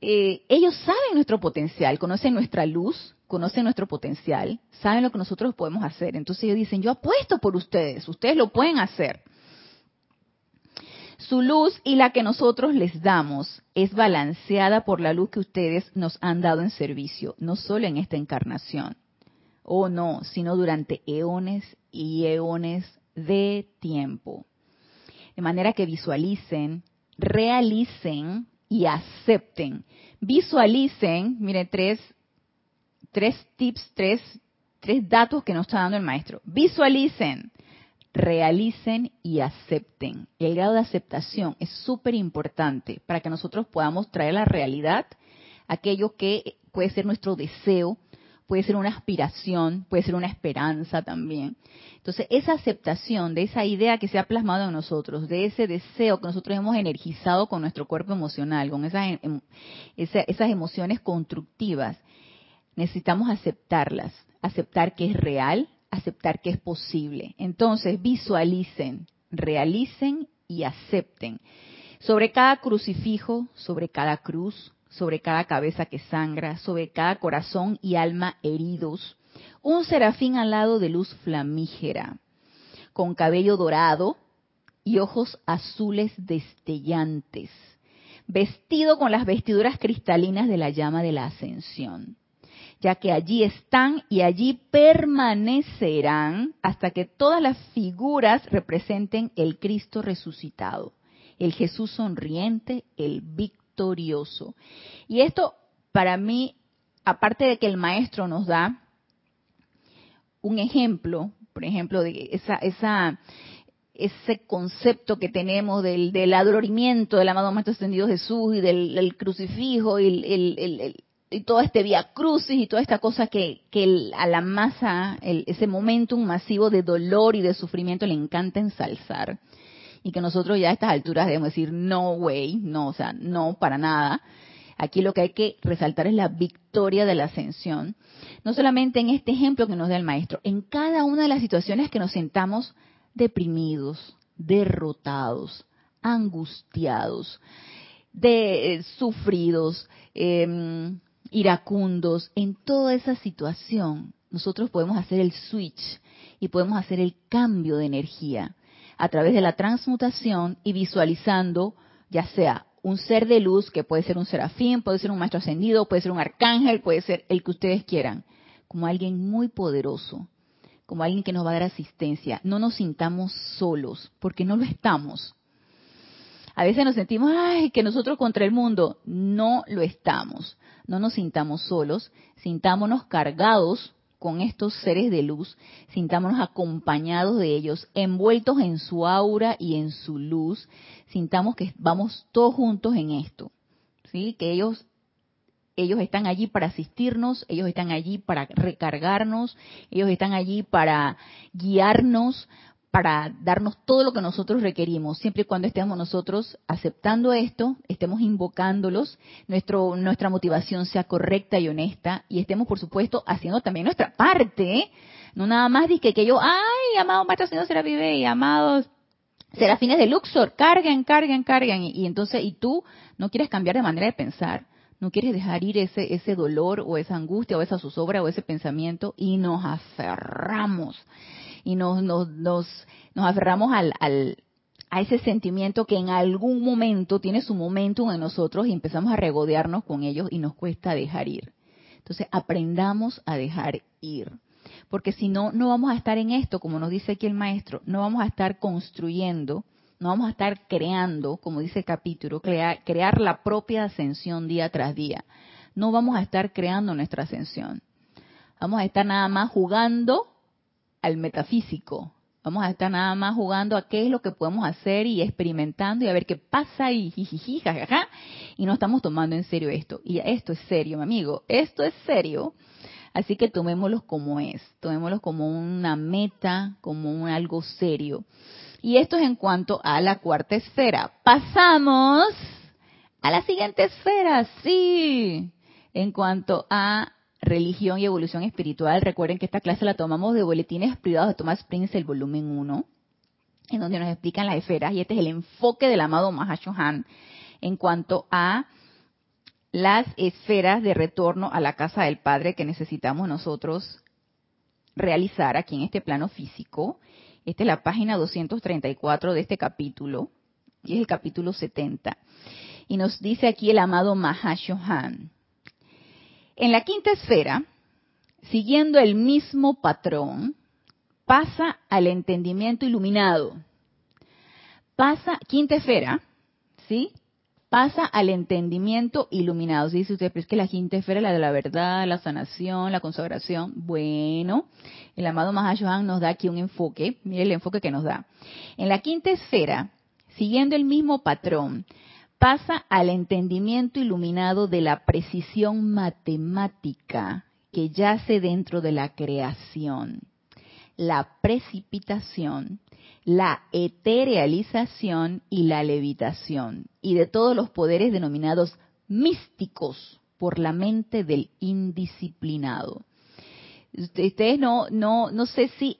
eh, ellos saben nuestro potencial, conocen nuestra luz, conocen nuestro potencial, saben lo que nosotros podemos hacer. Entonces ellos dicen, yo apuesto por ustedes, ustedes lo pueden hacer. Su luz y la que nosotros les damos es balanceada por la luz que ustedes nos han dado en servicio, no solo en esta encarnación, o no, sino durante eones y eones de tiempo. De manera que visualicen, realicen y acepten. Visualicen, mire, tres, tres tips, tres, tres datos que nos está dando el maestro. Visualicen, realicen y acepten. El grado de aceptación es súper importante para que nosotros podamos traer a la realidad aquello que puede ser nuestro deseo, puede ser una aspiración, puede ser una esperanza también. Entonces, esa aceptación de esa idea que se ha plasmado en nosotros, de ese deseo que nosotros hemos energizado con nuestro cuerpo emocional, con esas, em, esas emociones constructivas, necesitamos aceptarlas, aceptar que es real, aceptar que es posible. Entonces, visualicen, realicen y acepten. Sobre cada crucifijo, sobre cada cruz, sobre cada cabeza que sangra, sobre cada corazón y alma heridos, un serafín alado de luz flamígera, con cabello dorado y ojos azules destellantes, vestido con las vestiduras cristalinas de la llama de la ascensión, ya que allí están y allí permanecerán hasta que todas las figuras representen el Cristo resucitado, el Jesús sonriente, el y esto, para mí, aparte de que el maestro nos da un ejemplo, por ejemplo, de esa, esa, ese concepto que tenemos del, del adoramiento del amado Maestro Ascendido Jesús y del, crucifijo y, todo este vía crucis y toda esta cosa que, que a la masa, ese momentum masivo de dolor y de sufrimiento le encanta ensalzar y que nosotros ya a estas alturas debemos decir no way, no, o sea, no para nada. Aquí lo que hay que resaltar es la victoria de la ascensión. No solamente en este ejemplo que nos da el maestro, en cada una de las situaciones que nos sentamos deprimidos, derrotados, angustiados, de, eh, sufridos, em, iracundos, en toda esa situación nosotros podemos hacer el switch y podemos hacer el cambio de energía a través de la transmutación y visualizando ya sea un ser de luz, que puede ser un serafín, puede ser un maestro ascendido, puede ser un arcángel, puede ser el que ustedes quieran, como alguien muy poderoso, como alguien que nos va a dar asistencia. No nos sintamos solos, porque no lo estamos. A veces nos sentimos, ay, que nosotros contra el mundo. No lo estamos. No nos sintamos solos, sintámonos cargados con estos seres de luz, sintámonos acompañados de ellos, envueltos en su aura y en su luz, sintamos que vamos todos juntos en esto, ¿sí? Que ellos ellos están allí para asistirnos, ellos están allí para recargarnos, ellos están allí para guiarnos, para darnos todo lo que nosotros requerimos, siempre y cuando estemos nosotros aceptando esto, estemos invocándolos, nuestro, nuestra motivación sea correcta y honesta y estemos, por supuesto, haciendo también nuestra parte. No nada más dice que yo, ay, amado Maestro Señor Serafine y amados Serafines de Luxor, carguen, carguen, carguen. Y, y, entonces, y tú no quieres cambiar de manera de pensar, no quieres dejar ir ese, ese dolor o esa angustia o esa zozobra o ese pensamiento y nos aferramos y nos, nos, nos, nos aferramos al, al, a ese sentimiento que en algún momento tiene su momento en nosotros y empezamos a regodearnos con ellos y nos cuesta dejar ir. Entonces aprendamos a dejar ir. Porque si no, no vamos a estar en esto, como nos dice aquí el maestro, no vamos a estar construyendo, no vamos a estar creando, como dice el capítulo, crear, crear la propia ascensión día tras día. No vamos a estar creando nuestra ascensión. Vamos a estar nada más jugando al metafísico. Vamos a estar nada más jugando a qué es lo que podemos hacer y experimentando y a ver qué pasa y jijiji, jajaja. Y no estamos tomando en serio esto. Y esto es serio, mi amigo. Esto es serio. Así que tomémoslo como es. Tomémoslo como una meta, como un algo serio. Y esto es en cuanto a la cuarta esfera. Pasamos a la siguiente esfera, sí. En cuanto a religión y evolución espiritual. Recuerden que esta clase la tomamos de Boletines Privados de Thomas Prince, el volumen 1, en donde nos explican las esferas. Y este es el enfoque del amado Mahashohan en cuanto a las esferas de retorno a la casa del Padre que necesitamos nosotros realizar aquí en este plano físico. Esta es la página 234 de este capítulo, y es el capítulo 70. Y nos dice aquí el amado Mahashohan. En la quinta esfera, siguiendo el mismo patrón, pasa al entendimiento iluminado. Pasa, quinta esfera, ¿sí? pasa al entendimiento iluminado. Si dice usted, pero es que la quinta esfera es la de la verdad, la sanación, la consagración. Bueno, el amado Mahashohan nos da aquí un enfoque. Mire el enfoque que nos da. En la quinta esfera, siguiendo el mismo patrón, pasa al entendimiento iluminado de la precisión matemática que yace dentro de la creación, la precipitación, la eterealización y la levitación, y de todos los poderes denominados místicos por la mente del indisciplinado. Ustedes no, no, no sé si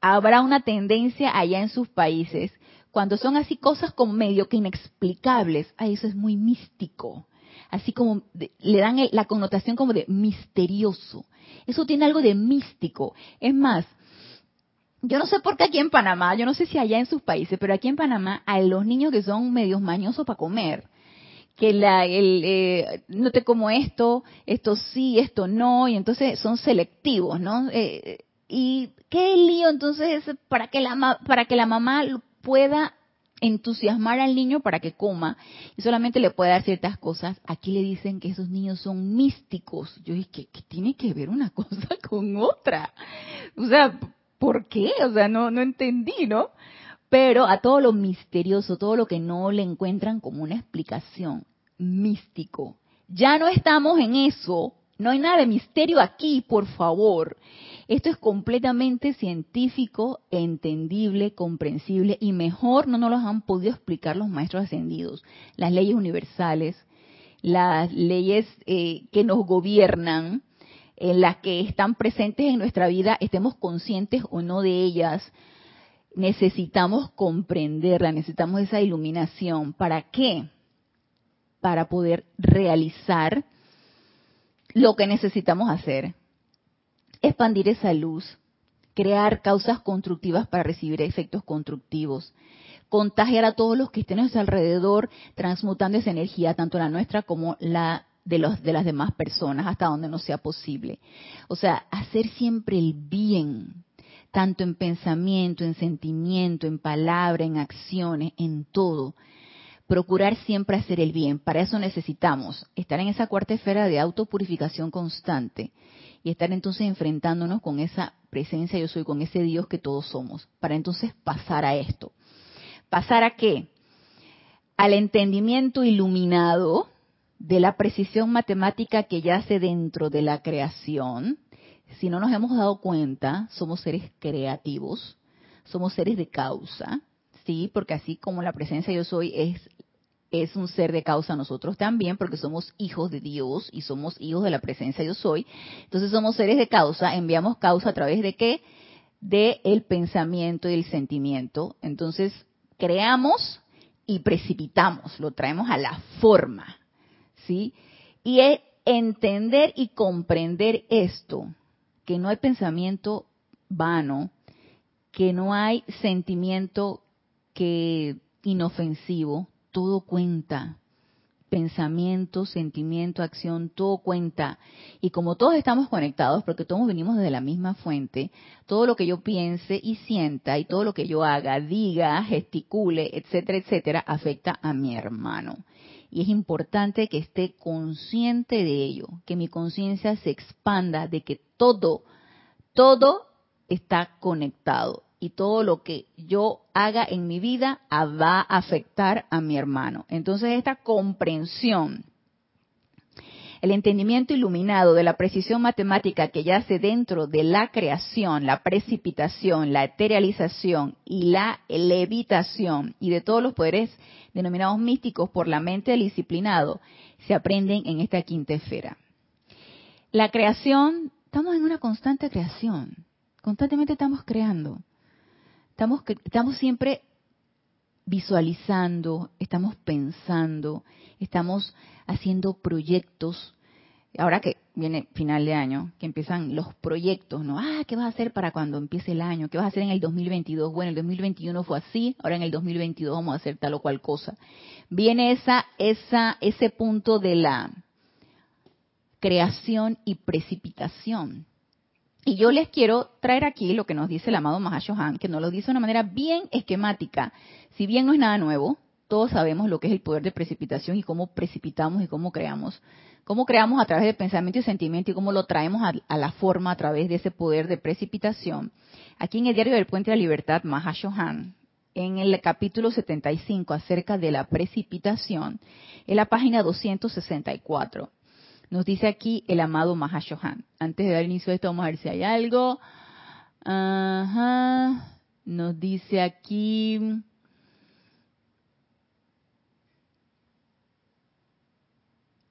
habrá una tendencia allá en sus países cuando son así cosas como medio que inexplicables. Ah, eso es muy místico. Así como le dan la connotación como de misterioso. Eso tiene algo de místico. Es más, yo no sé por qué aquí en Panamá, yo no sé si allá en sus países, pero aquí en Panamá hay los niños que son medios mañosos para comer, que la, el, eh, no te como esto, esto sí, esto no, y entonces son selectivos, ¿no? Eh, y qué lío entonces para que la para que la mamá pueda entusiasmar al niño para que coma y solamente le puede dar ciertas cosas. Aquí le dicen que esos niños son místicos. Yo dije, ¿qué, qué tiene que ver una cosa con otra? O sea, ¿por qué? O sea, no, no entendí, ¿no? Pero a todo lo misterioso, todo lo que no le encuentran como una explicación, místico. Ya no estamos en eso, no hay nada de misterio aquí, por favor. Esto es completamente científico, entendible, comprensible y mejor no nos lo han podido explicar los maestros ascendidos. Las leyes universales, las leyes eh, que nos gobiernan, en las que están presentes en nuestra vida, estemos conscientes o no de ellas, necesitamos comprenderla, necesitamos esa iluminación. ¿Para qué? Para poder realizar lo que necesitamos hacer. Expandir esa luz, crear causas constructivas para recibir efectos constructivos, contagiar a todos los que estén a nuestro alrededor, transmutando esa energía, tanto la nuestra como la de, los, de las demás personas hasta donde no sea posible. O sea, hacer siempre el bien, tanto en pensamiento, en sentimiento, en palabra, en acciones, en todo. Procurar siempre hacer el bien. Para eso necesitamos estar en esa cuarta esfera de autopurificación constante y estar entonces enfrentándonos con esa presencia yo soy, con ese Dios que todos somos, para entonces pasar a esto. ¿Pasar a qué? Al entendimiento iluminado de la precisión matemática que yace dentro de la creación, si no nos hemos dado cuenta, somos seres creativos, somos seres de causa, sí, porque así como la presencia yo soy es es un ser de causa nosotros también, porque somos hijos de Dios y somos hijos de la presencia yo soy. Entonces somos seres de causa, enviamos causa a través de qué? De el pensamiento y el sentimiento. Entonces creamos y precipitamos, lo traemos a la forma. ¿sí? Y es entender y comprender esto, que no hay pensamiento vano, que no hay sentimiento que inofensivo, todo cuenta. Pensamiento, sentimiento, acción, todo cuenta. Y como todos estamos conectados, porque todos venimos desde la misma fuente, todo lo que yo piense y sienta y todo lo que yo haga, diga, gesticule, etcétera, etcétera, afecta a mi hermano y es importante que esté consciente de ello, que mi conciencia se expanda de que todo, todo está conectado y todo lo que yo haga en mi vida va a afectar a mi hermano. Entonces esta comprensión el entendimiento iluminado de la precisión matemática que yace dentro de la creación, la precipitación, la eterialización y la levitación y de todos los poderes denominados místicos por la mente del disciplinado, se aprenden en esta quinta esfera. La creación, estamos en una constante creación, constantemente estamos creando, estamos, estamos siempre visualizando, estamos pensando, estamos haciendo proyectos. Ahora que viene final de año, que empiezan los proyectos, ¿no? Ah, ¿qué vas a hacer para cuando empiece el año? ¿Qué vas a hacer en el 2022? Bueno, el 2021 fue así, ahora en el 2022 vamos a hacer tal o cual cosa. Viene esa, esa, ese punto de la creación y precipitación. Y yo les quiero traer aquí lo que nos dice el amado Mahashohan, que nos lo dice de una manera bien esquemática. Si bien no es nada nuevo, todos sabemos lo que es el poder de precipitación y cómo precipitamos y cómo creamos. Cómo creamos a través de pensamiento y sentimiento y cómo lo traemos a, la forma a través de ese poder de precipitación. Aquí en el diario del Puente de la Libertad, Mahashohan, en el capítulo 75 acerca de la precipitación, en la página 264. Nos dice aquí el amado Mahashohan. Antes de dar inicio a esto, vamos a ver si hay algo. Ajá. Nos dice aquí.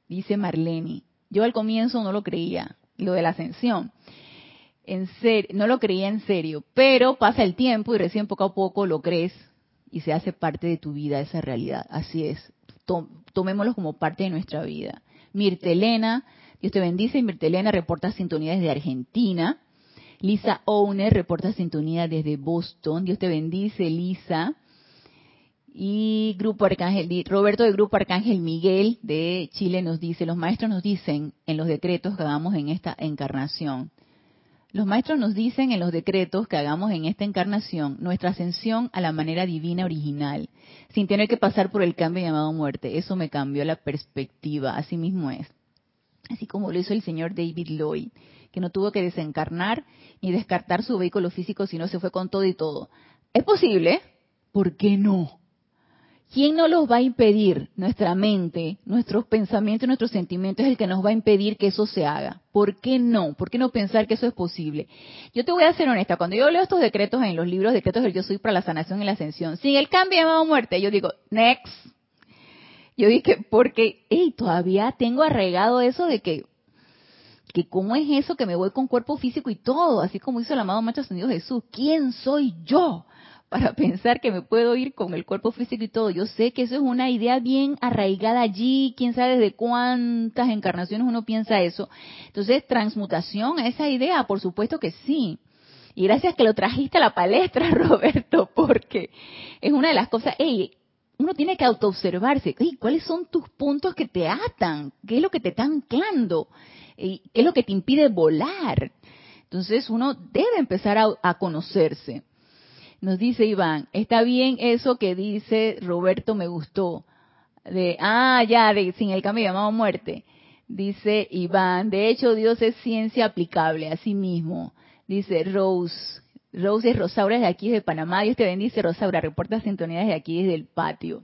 Dice Marlene. Yo al comienzo no lo creía, lo de la ascensión. En serio, no lo creía en serio, pero pasa el tiempo y recién poco a poco lo crees y se hace parte de tu vida esa realidad. Así es. Tomémoslo como parte de nuestra vida. Mirtelena, Dios te bendice. Mirtelena reporta sintonía desde Argentina. Lisa Owner reporta sintonía desde Boston. Dios te bendice, Lisa. Y Grupo Arcángel, Roberto de Grupo Arcángel Miguel de Chile nos dice, los maestros nos dicen en los decretos que hagamos en esta encarnación. Los maestros nos dicen en los decretos que hagamos en esta encarnación nuestra ascensión a la manera divina original, sin tener que pasar por el cambio llamado muerte. Eso me cambió la perspectiva, así mismo es. Así como lo hizo el señor David Lloyd, que no tuvo que desencarnar ni descartar su vehículo físico, sino se fue con todo y todo. ¿Es posible? ¿Por qué no? ¿Quién nos los va a impedir? Nuestra mente, nuestros pensamientos, nuestros sentimientos es el que nos va a impedir que eso se haga. ¿Por qué no? ¿Por qué no pensar que eso es posible? Yo te voy a ser honesta, cuando yo leo estos decretos en los libros, decretos del yo soy para la sanación y la ascensión, sin el cambio llamado muerte, yo digo, next. Yo dije, porque, hey, todavía tengo arraigado eso de que, que cómo es eso que me voy con cuerpo físico y todo, así como hizo el amado Maestro Ascendido Jesús. ¿Quién soy yo? para pensar que me puedo ir con el cuerpo físico y todo. Yo sé que eso es una idea bien arraigada allí, quién sabe desde cuántas encarnaciones uno piensa eso. Entonces, transmutación a esa idea, por supuesto que sí. Y gracias que lo trajiste a la palestra, Roberto, porque es una de las cosas, hey, uno tiene que autoobservarse, hey, ¿cuáles son tus puntos que te atan? ¿Qué es lo que te está anclando? ¿Qué es lo que te impide volar? Entonces uno debe empezar a, a conocerse. Nos dice Iván, está bien eso que dice Roberto, me gustó. De, ah, ya, de sin el cambio llamado muerte. Dice Iván, de hecho Dios es ciencia aplicable, así mismo. Dice Rose, Rose es Rosaura de aquí de Panamá. Dios te bendice, Rosaura. Reporta sintonía de aquí desde el patio.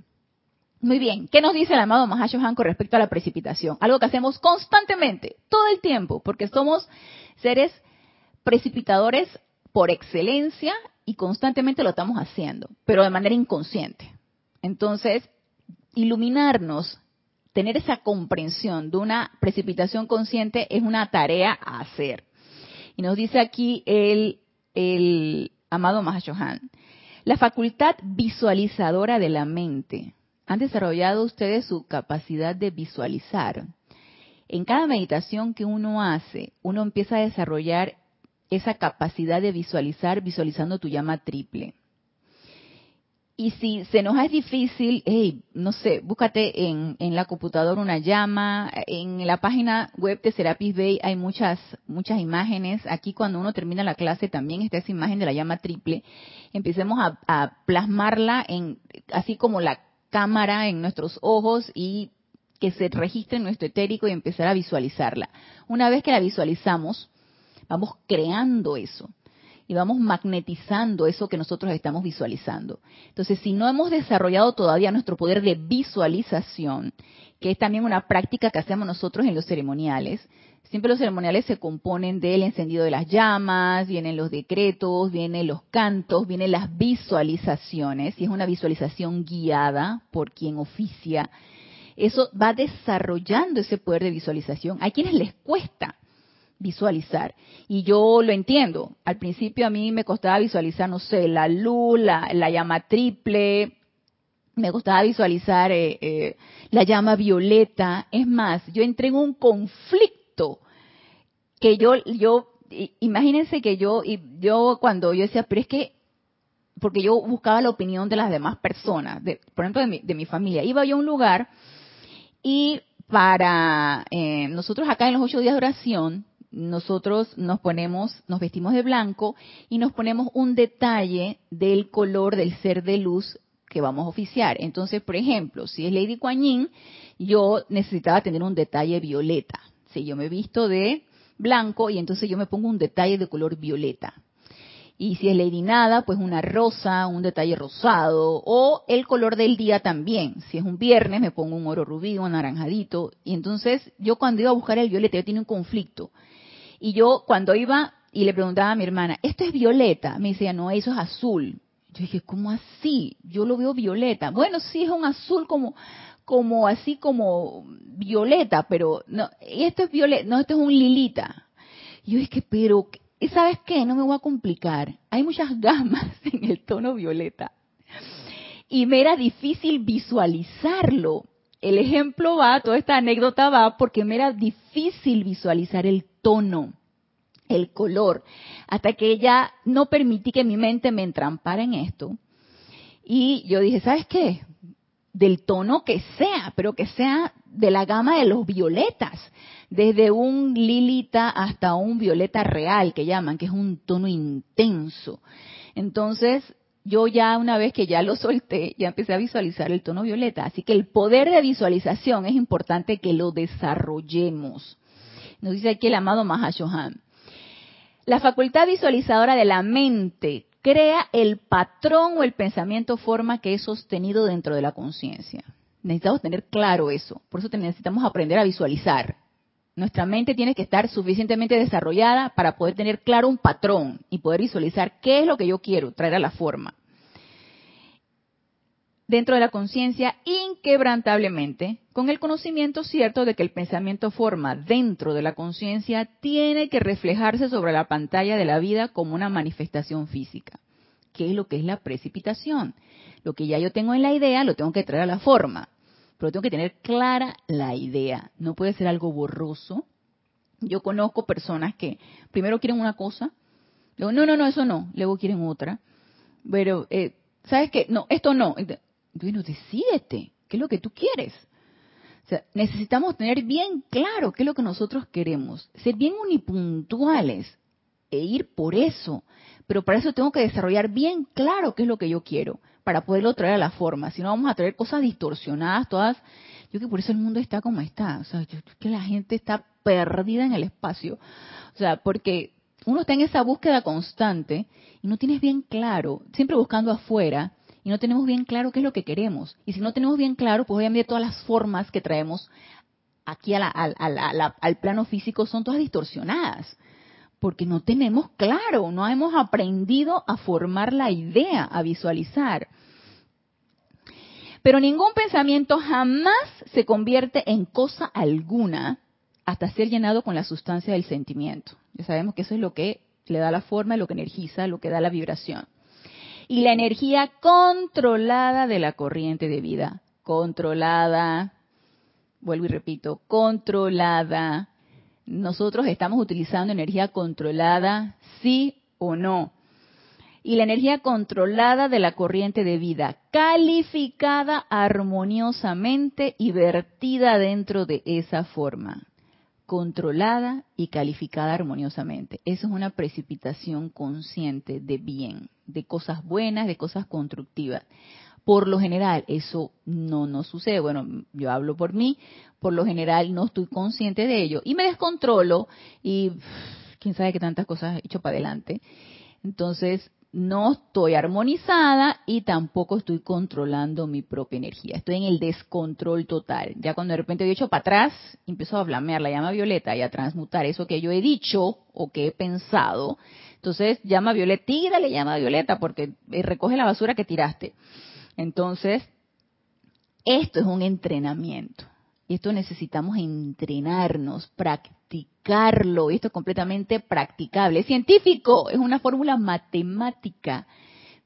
Muy bien, ¿qué nos dice el amado Mahashohan con respecto a la precipitación? Algo que hacemos constantemente, todo el tiempo, porque somos seres precipitadores por excelencia y constantemente lo estamos haciendo, pero de manera inconsciente. Entonces, iluminarnos, tener esa comprensión de una precipitación consciente es una tarea a hacer. Y nos dice aquí el, amado Mahashohan, la facultad visualizadora de la mente. ¿Han desarrollado ustedes su capacidad de visualizar? En cada meditación que uno hace, uno empieza a desarrollar esa capacidad de visualizar, visualizando tu llama triple. Y si se nos hace difícil, hey, no sé, búscate en, en, la computadora una llama. En la página web de Serapis Bay hay muchas, muchas imágenes. Aquí cuando uno termina la clase también está esa imagen de la llama triple. Empecemos a, plasmarla en, así como la cámara en nuestros ojos y que se registre nuestro etérico y empezar a visualizarla. Una vez que la visualizamos, vamos creando eso y vamos magnetizando eso que nosotros estamos visualizando. Entonces, si no hemos desarrollado todavía nuestro poder de visualización, que es también una práctica que hacemos nosotros en los ceremoniales, siempre los ceremoniales se componen del encendido de las llamas, vienen los decretos, vienen los cantos, vienen las visualizaciones, y es una visualización guiada por quien oficia. Eso va desarrollando ese poder de visualización. Hay quienes les cuesta, visualizar. Y yo lo entiendo. Al principio a mí me costaba visualizar, no sé, la luz, la, llama triple, me costaba visualizar eh, eh, la llama violeta. Es más, yo entré en un conflicto que yo, yo, imagínense que yo, yo cuando yo decía, pero es que, porque yo buscaba la opinión de las demás personas, de, por ejemplo, de mi, de mi familia. Iba yo a un lugar y para eh, nosotros acá en los ocho días de oración, nosotros nos ponemos, nos vestimos de blanco y nos ponemos un detalle del color del ser de luz que vamos a oficiar. Entonces, por ejemplo, si es Lady Kuan yo necesitaba tener un detalle violeta. Si yo me visto de blanco y entonces yo me pongo un detalle de color violeta. Y si es Lady Nada, pues una rosa, un detalle rosado o el color del día también. Si es un viernes, me pongo un oro rubí, un anaranjadito. Y entonces yo cuando iba a buscar el violeta, yo tenía un conflicto. Y yo cuando iba y le preguntaba a mi hermana, ¿esto es violeta? Me decía, no, eso es azul. Yo dije, ¿cómo así? Yo lo veo violeta. Bueno, sí es un azul como, como así como violeta, pero no, esto es violeta, no, esto es un lilita. Y yo dije, pero sabes qué, no me voy a complicar. Hay muchas gamas en el tono violeta. Y me era difícil visualizarlo. El ejemplo va, toda esta anécdota va porque me era difícil visualizar el tono, el color, hasta que ya no permití que mi mente me entrampara en esto. Y yo dije, ¿sabes qué? Del tono que sea, pero que sea de la gama de los violetas desde un lilita hasta un violeta real que llaman, que es un tono intenso. Entonces, yo ya una vez que ya lo solté, ya empecé a visualizar el tono violeta. Así que el poder de visualización es importante que lo desarrollemos. Nos dice aquí el amado Mahashohan. La facultad visualizadora de la mente crea el patrón o el pensamiento forma que es sostenido dentro de la conciencia. Necesitamos tener claro eso. Por eso necesitamos aprender a visualizar. Nuestra mente tiene que estar suficientemente desarrollada para poder tener claro un patrón y poder visualizar qué es lo que yo quiero traer a la forma. Dentro de la conciencia, inquebrantablemente, con el conocimiento cierto de que el pensamiento forma dentro de la conciencia tiene que reflejarse sobre la pantalla de la vida como una manifestación física. ¿Qué es lo que es la precipitación? Lo que ya yo tengo en la idea lo tengo que traer a la forma pero tengo que tener clara la idea. No puede ser algo borroso. Yo conozco personas que primero quieren una cosa, luego, no, no, no, eso no, luego quieren otra. Pero, eh, ¿sabes qué? No, esto no. Bueno, decídete, ¿qué es lo que tú quieres? O sea, necesitamos tener bien claro qué es lo que nosotros queremos, ser bien unipuntuales e ir por eso. Pero para eso tengo que desarrollar bien claro qué es lo que yo quiero para poderlo traer a la forma. Si no, vamos a traer cosas distorsionadas, todas. Yo que por eso el mundo está como está. O sea, yo que la gente está perdida en el espacio. O sea, porque uno está en esa búsqueda constante y no tienes bien claro, siempre buscando afuera, y no tenemos bien claro qué es lo que queremos. Y si no tenemos bien claro, pues obviamente todas las formas que traemos aquí al plano físico son todas distorsionadas porque no tenemos claro, no hemos aprendido a formar la idea, a visualizar. Pero ningún pensamiento jamás se convierte en cosa alguna hasta ser llenado con la sustancia del sentimiento. Ya sabemos que eso es lo que le da la forma, lo que energiza, lo que da la vibración. Y la energía controlada de la corriente de vida. Controlada, vuelvo y repito, controlada, nosotros estamos utilizando energía controlada, sí o no. Y la energía controlada de la corriente de vida, calificada armoniosamente y vertida dentro de esa forma. Controlada y calificada armoniosamente. Eso es una precipitación consciente de bien, de cosas buenas, de cosas constructivas. Por lo general, eso no nos sucede. Bueno, yo hablo por mí, por lo general no estoy consciente de ello y me descontrolo y quién sabe qué tantas cosas he hecho para adelante. Entonces, no estoy armonizada y tampoco estoy controlando mi propia energía. Estoy en el descontrol total. Ya cuando de repente he hecho para atrás, empiezo a flamear la llama violeta y a transmutar eso que yo he dicho o que he pensado. Entonces, llama violeta, tírale llama violeta porque eh, recoge la basura que tiraste. Entonces, esto es un entrenamiento. Y esto necesitamos entrenarnos, practicarlo. Esto es completamente practicable. Es científico, es una fórmula matemática.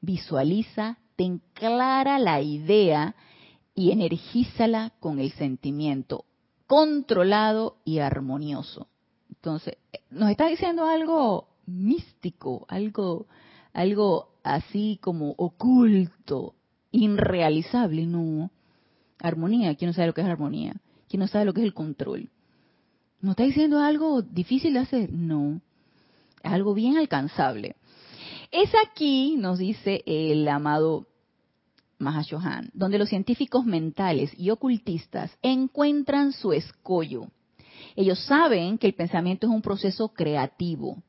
Visualiza, ten clara la idea y energízala con el sentimiento, controlado y armonioso. Entonces, nos está diciendo algo místico, algo, algo así como oculto, irrealizable, no. Armonía, ¿quién no sabe lo que es armonía? ¿Quién no sabe lo que es el control? ¿No está diciendo algo difícil de hacer? No. Es algo bien alcanzable. Es aquí, nos dice el amado Mahashohan, donde los científicos mentales y ocultistas encuentran su escollo. Ellos saben que el pensamiento es un proceso creativo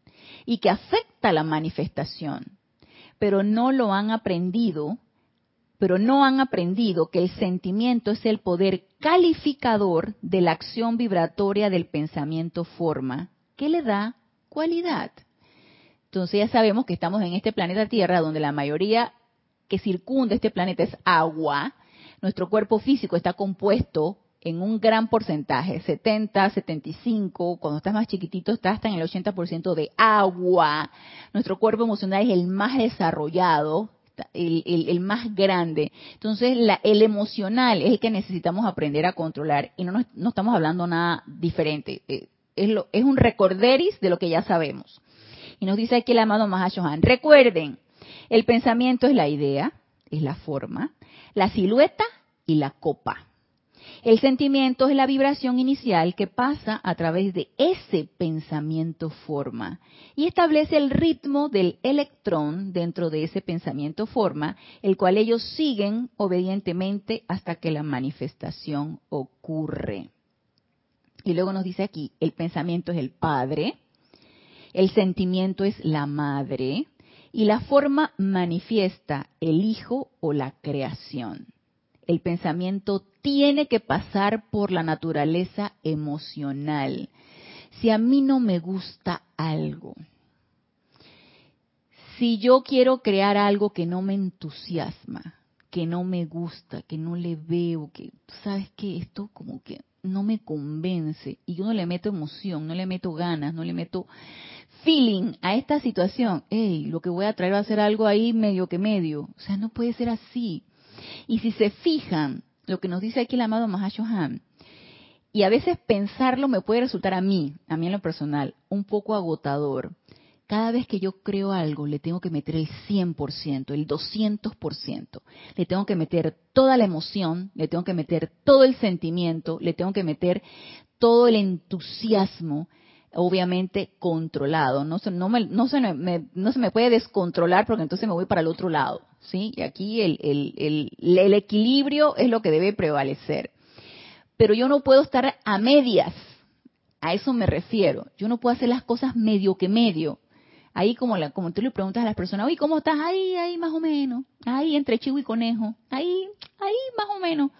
y que afecta la manifestación, pero no lo han aprendido, pero no han aprendido que el sentimiento es el poder calificador de la acción vibratoria del pensamiento forma, que le da cualidad. Entonces ya sabemos que estamos en este planeta Tierra donde la mayoría que circunda este planeta es agua. Nuestro cuerpo físico está compuesto en un gran porcentaje, 70, 75, cuando estás más chiquitito está hasta en el 80% de agua. Nuestro cuerpo emocional es el más desarrollado, el, más grande. Entonces, el emocional es el que necesitamos aprender a controlar y no, no estamos hablando nada diferente. Eh, es, lo, es un recorderis de lo que ya sabemos. Y nos dice aquí el amado Mahashohan, recuerden, el pensamiento es la idea, es la forma, la silueta y la copa. El sentimiento es la vibración inicial que pasa a través de ese pensamiento forma y establece el ritmo del electrón dentro de ese pensamiento forma, el cual ellos siguen obedientemente hasta que la manifestación ocurre. Y luego nos dice aquí, el pensamiento es el padre, el sentimiento es la madre y la forma manifiesta el hijo o la creación. El pensamiento tiene que pasar por la naturaleza emocional. Si a mí no me gusta algo, si yo quiero crear algo que no me entusiasma, que no me gusta, que no le veo, que sabes que esto como que no me convence y yo no le meto emoción, no le meto ganas, no le meto feeling a esta situación, hey, lo que voy a traer va a ser algo ahí medio que medio. O sea, no puede ser así. Y si se fijan, lo que nos dice aquí el amado Mahashohan, y a veces pensarlo me puede resultar a mí, a mí en lo personal, un poco agotador. Cada vez que yo creo algo, le tengo que meter el 100%, el 200%. Le tengo que meter toda la emoción, le tengo que meter todo el sentimiento, le tengo que meter todo el entusiasmo, obviamente controlado. No se, no, se me, no se me puede descontrolar porque entonces me voy para el otro lado. ¿Sí? Y aquí el, el, el, el equilibrio es lo que debe prevalecer. Pero yo no puedo estar a medias. A eso me refiero. Yo no puedo hacer las cosas medio que medio. Ahí como, como tú le preguntas a las personas, oye, ¿cómo estás? Ahí, ahí más o menos. Ahí entre chivo y conejo. Ahí, ahí más o menos.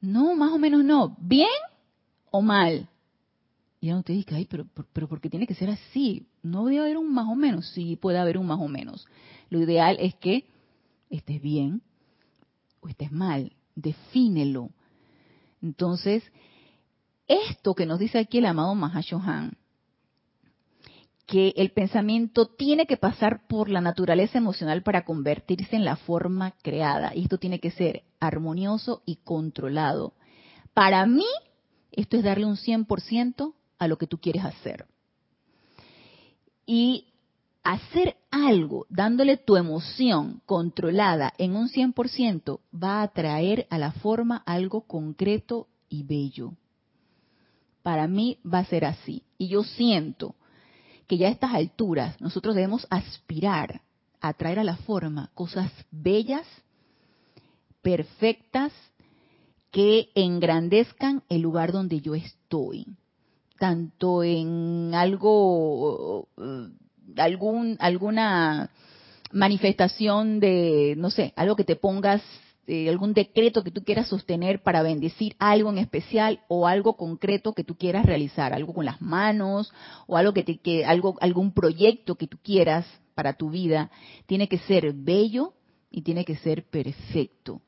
No, más o menos no. ¿Bien o mal? Y no te dice, ay, pero, pero ¿por qué tiene que ser así? No debe haber un más o menos. Sí, puede haber un más o menos. Lo ideal es que estés bien o estés mal. Defínelo. Entonces, esto que nos dice aquí el amado Mahashohan, que el pensamiento tiene que pasar por la naturaleza emocional para convertirse en la forma creada. Y esto tiene que ser armonioso y controlado. Para mí, esto es darle un 100% a lo que tú quieres hacer. Y hacer algo dándole tu emoción controlada en un 100% va a traer a la forma algo concreto y bello. Para mí va a ser así. Y yo siento que ya a estas alturas nosotros debemos aspirar a traer a la forma cosas bellas, perfectas, que engrandezcan el lugar donde yo estoy tanto en algo, algún, alguna manifestación de, no sé, algo que te pongas, eh, algún decreto que tú quieras sostener para bendecir algo en especial o algo concreto que tú quieras realizar, algo con las manos o algo que, te, que algo, algún proyecto que tú quieras para tu vida, tiene que ser bello y tiene que ser perfecto.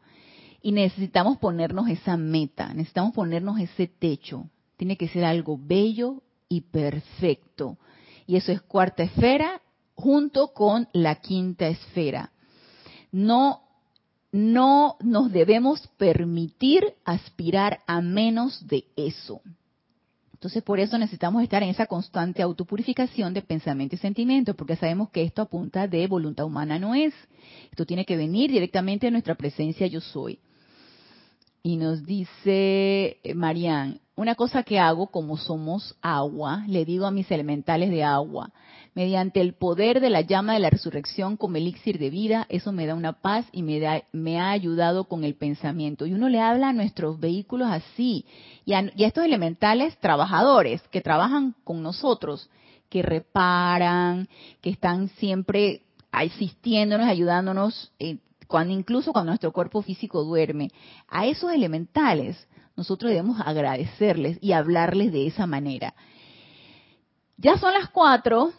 Y necesitamos ponernos esa meta, necesitamos ponernos ese techo, tiene que ser algo bello y perfecto. Y eso es cuarta esfera junto con la quinta esfera. No, no nos debemos permitir aspirar a menos de eso. Entonces, por eso necesitamos estar en esa constante autopurificación de pensamiento y sentimiento, porque sabemos que esto apunta de voluntad humana no es. Esto tiene que venir directamente de nuestra presencia yo soy. Y nos dice eh, Marian, una cosa que hago como somos agua, le digo a mis elementales de agua, mediante el poder de la llama de la resurrección como elixir de vida, eso me da una paz y me, da, me ha ayudado con el pensamiento. Y uno le habla a nuestros vehículos así, y a, estos elementales trabajadores que trabajan con nosotros, que reparan, que están siempre asistiéndonos, ayudándonos, eh, cuando, incluso cuando nuestro cuerpo físico duerme. A esos elementales nosotros debemos agradecerles y hablarles de esa manera. Ya son las cuatro,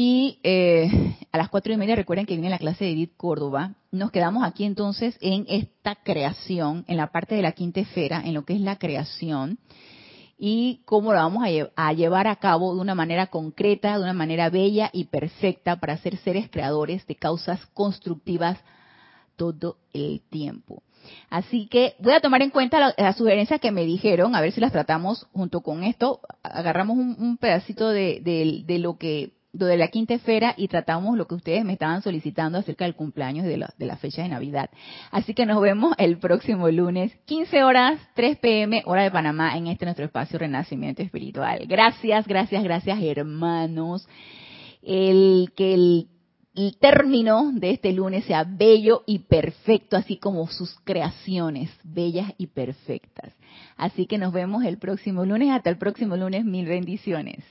y eh, a las cuatro y media recuerden que viene la clase de Edith Córdoba. Nos quedamos aquí entonces en esta creación, en la parte de la quinta esfera, en lo que es la creación y cómo la vamos a, llevar a cabo de una manera concreta, de una manera bella y perfecta para ser seres creadores de causas constructivas todo el tiempo. Así que voy a tomar en cuenta las sugerencias que me dijeron, a ver si las tratamos junto con esto. Agarramos un, pedacito de, lo que de la quinta esfera y tratamos lo que ustedes me estaban solicitando acerca del cumpleaños de la, de la fecha de Navidad. Así que nos vemos el próximo lunes, 15 horas, 3 pm, hora de Panamá, en este nuestro espacio Renacimiento Espiritual. Gracias, gracias, gracias, hermanos. El que el, el término de este lunes sea bello y perfecto, así como sus creaciones, bellas y perfectas. Así que nos vemos el próximo lunes. Hasta el próximo lunes, mil bendiciones.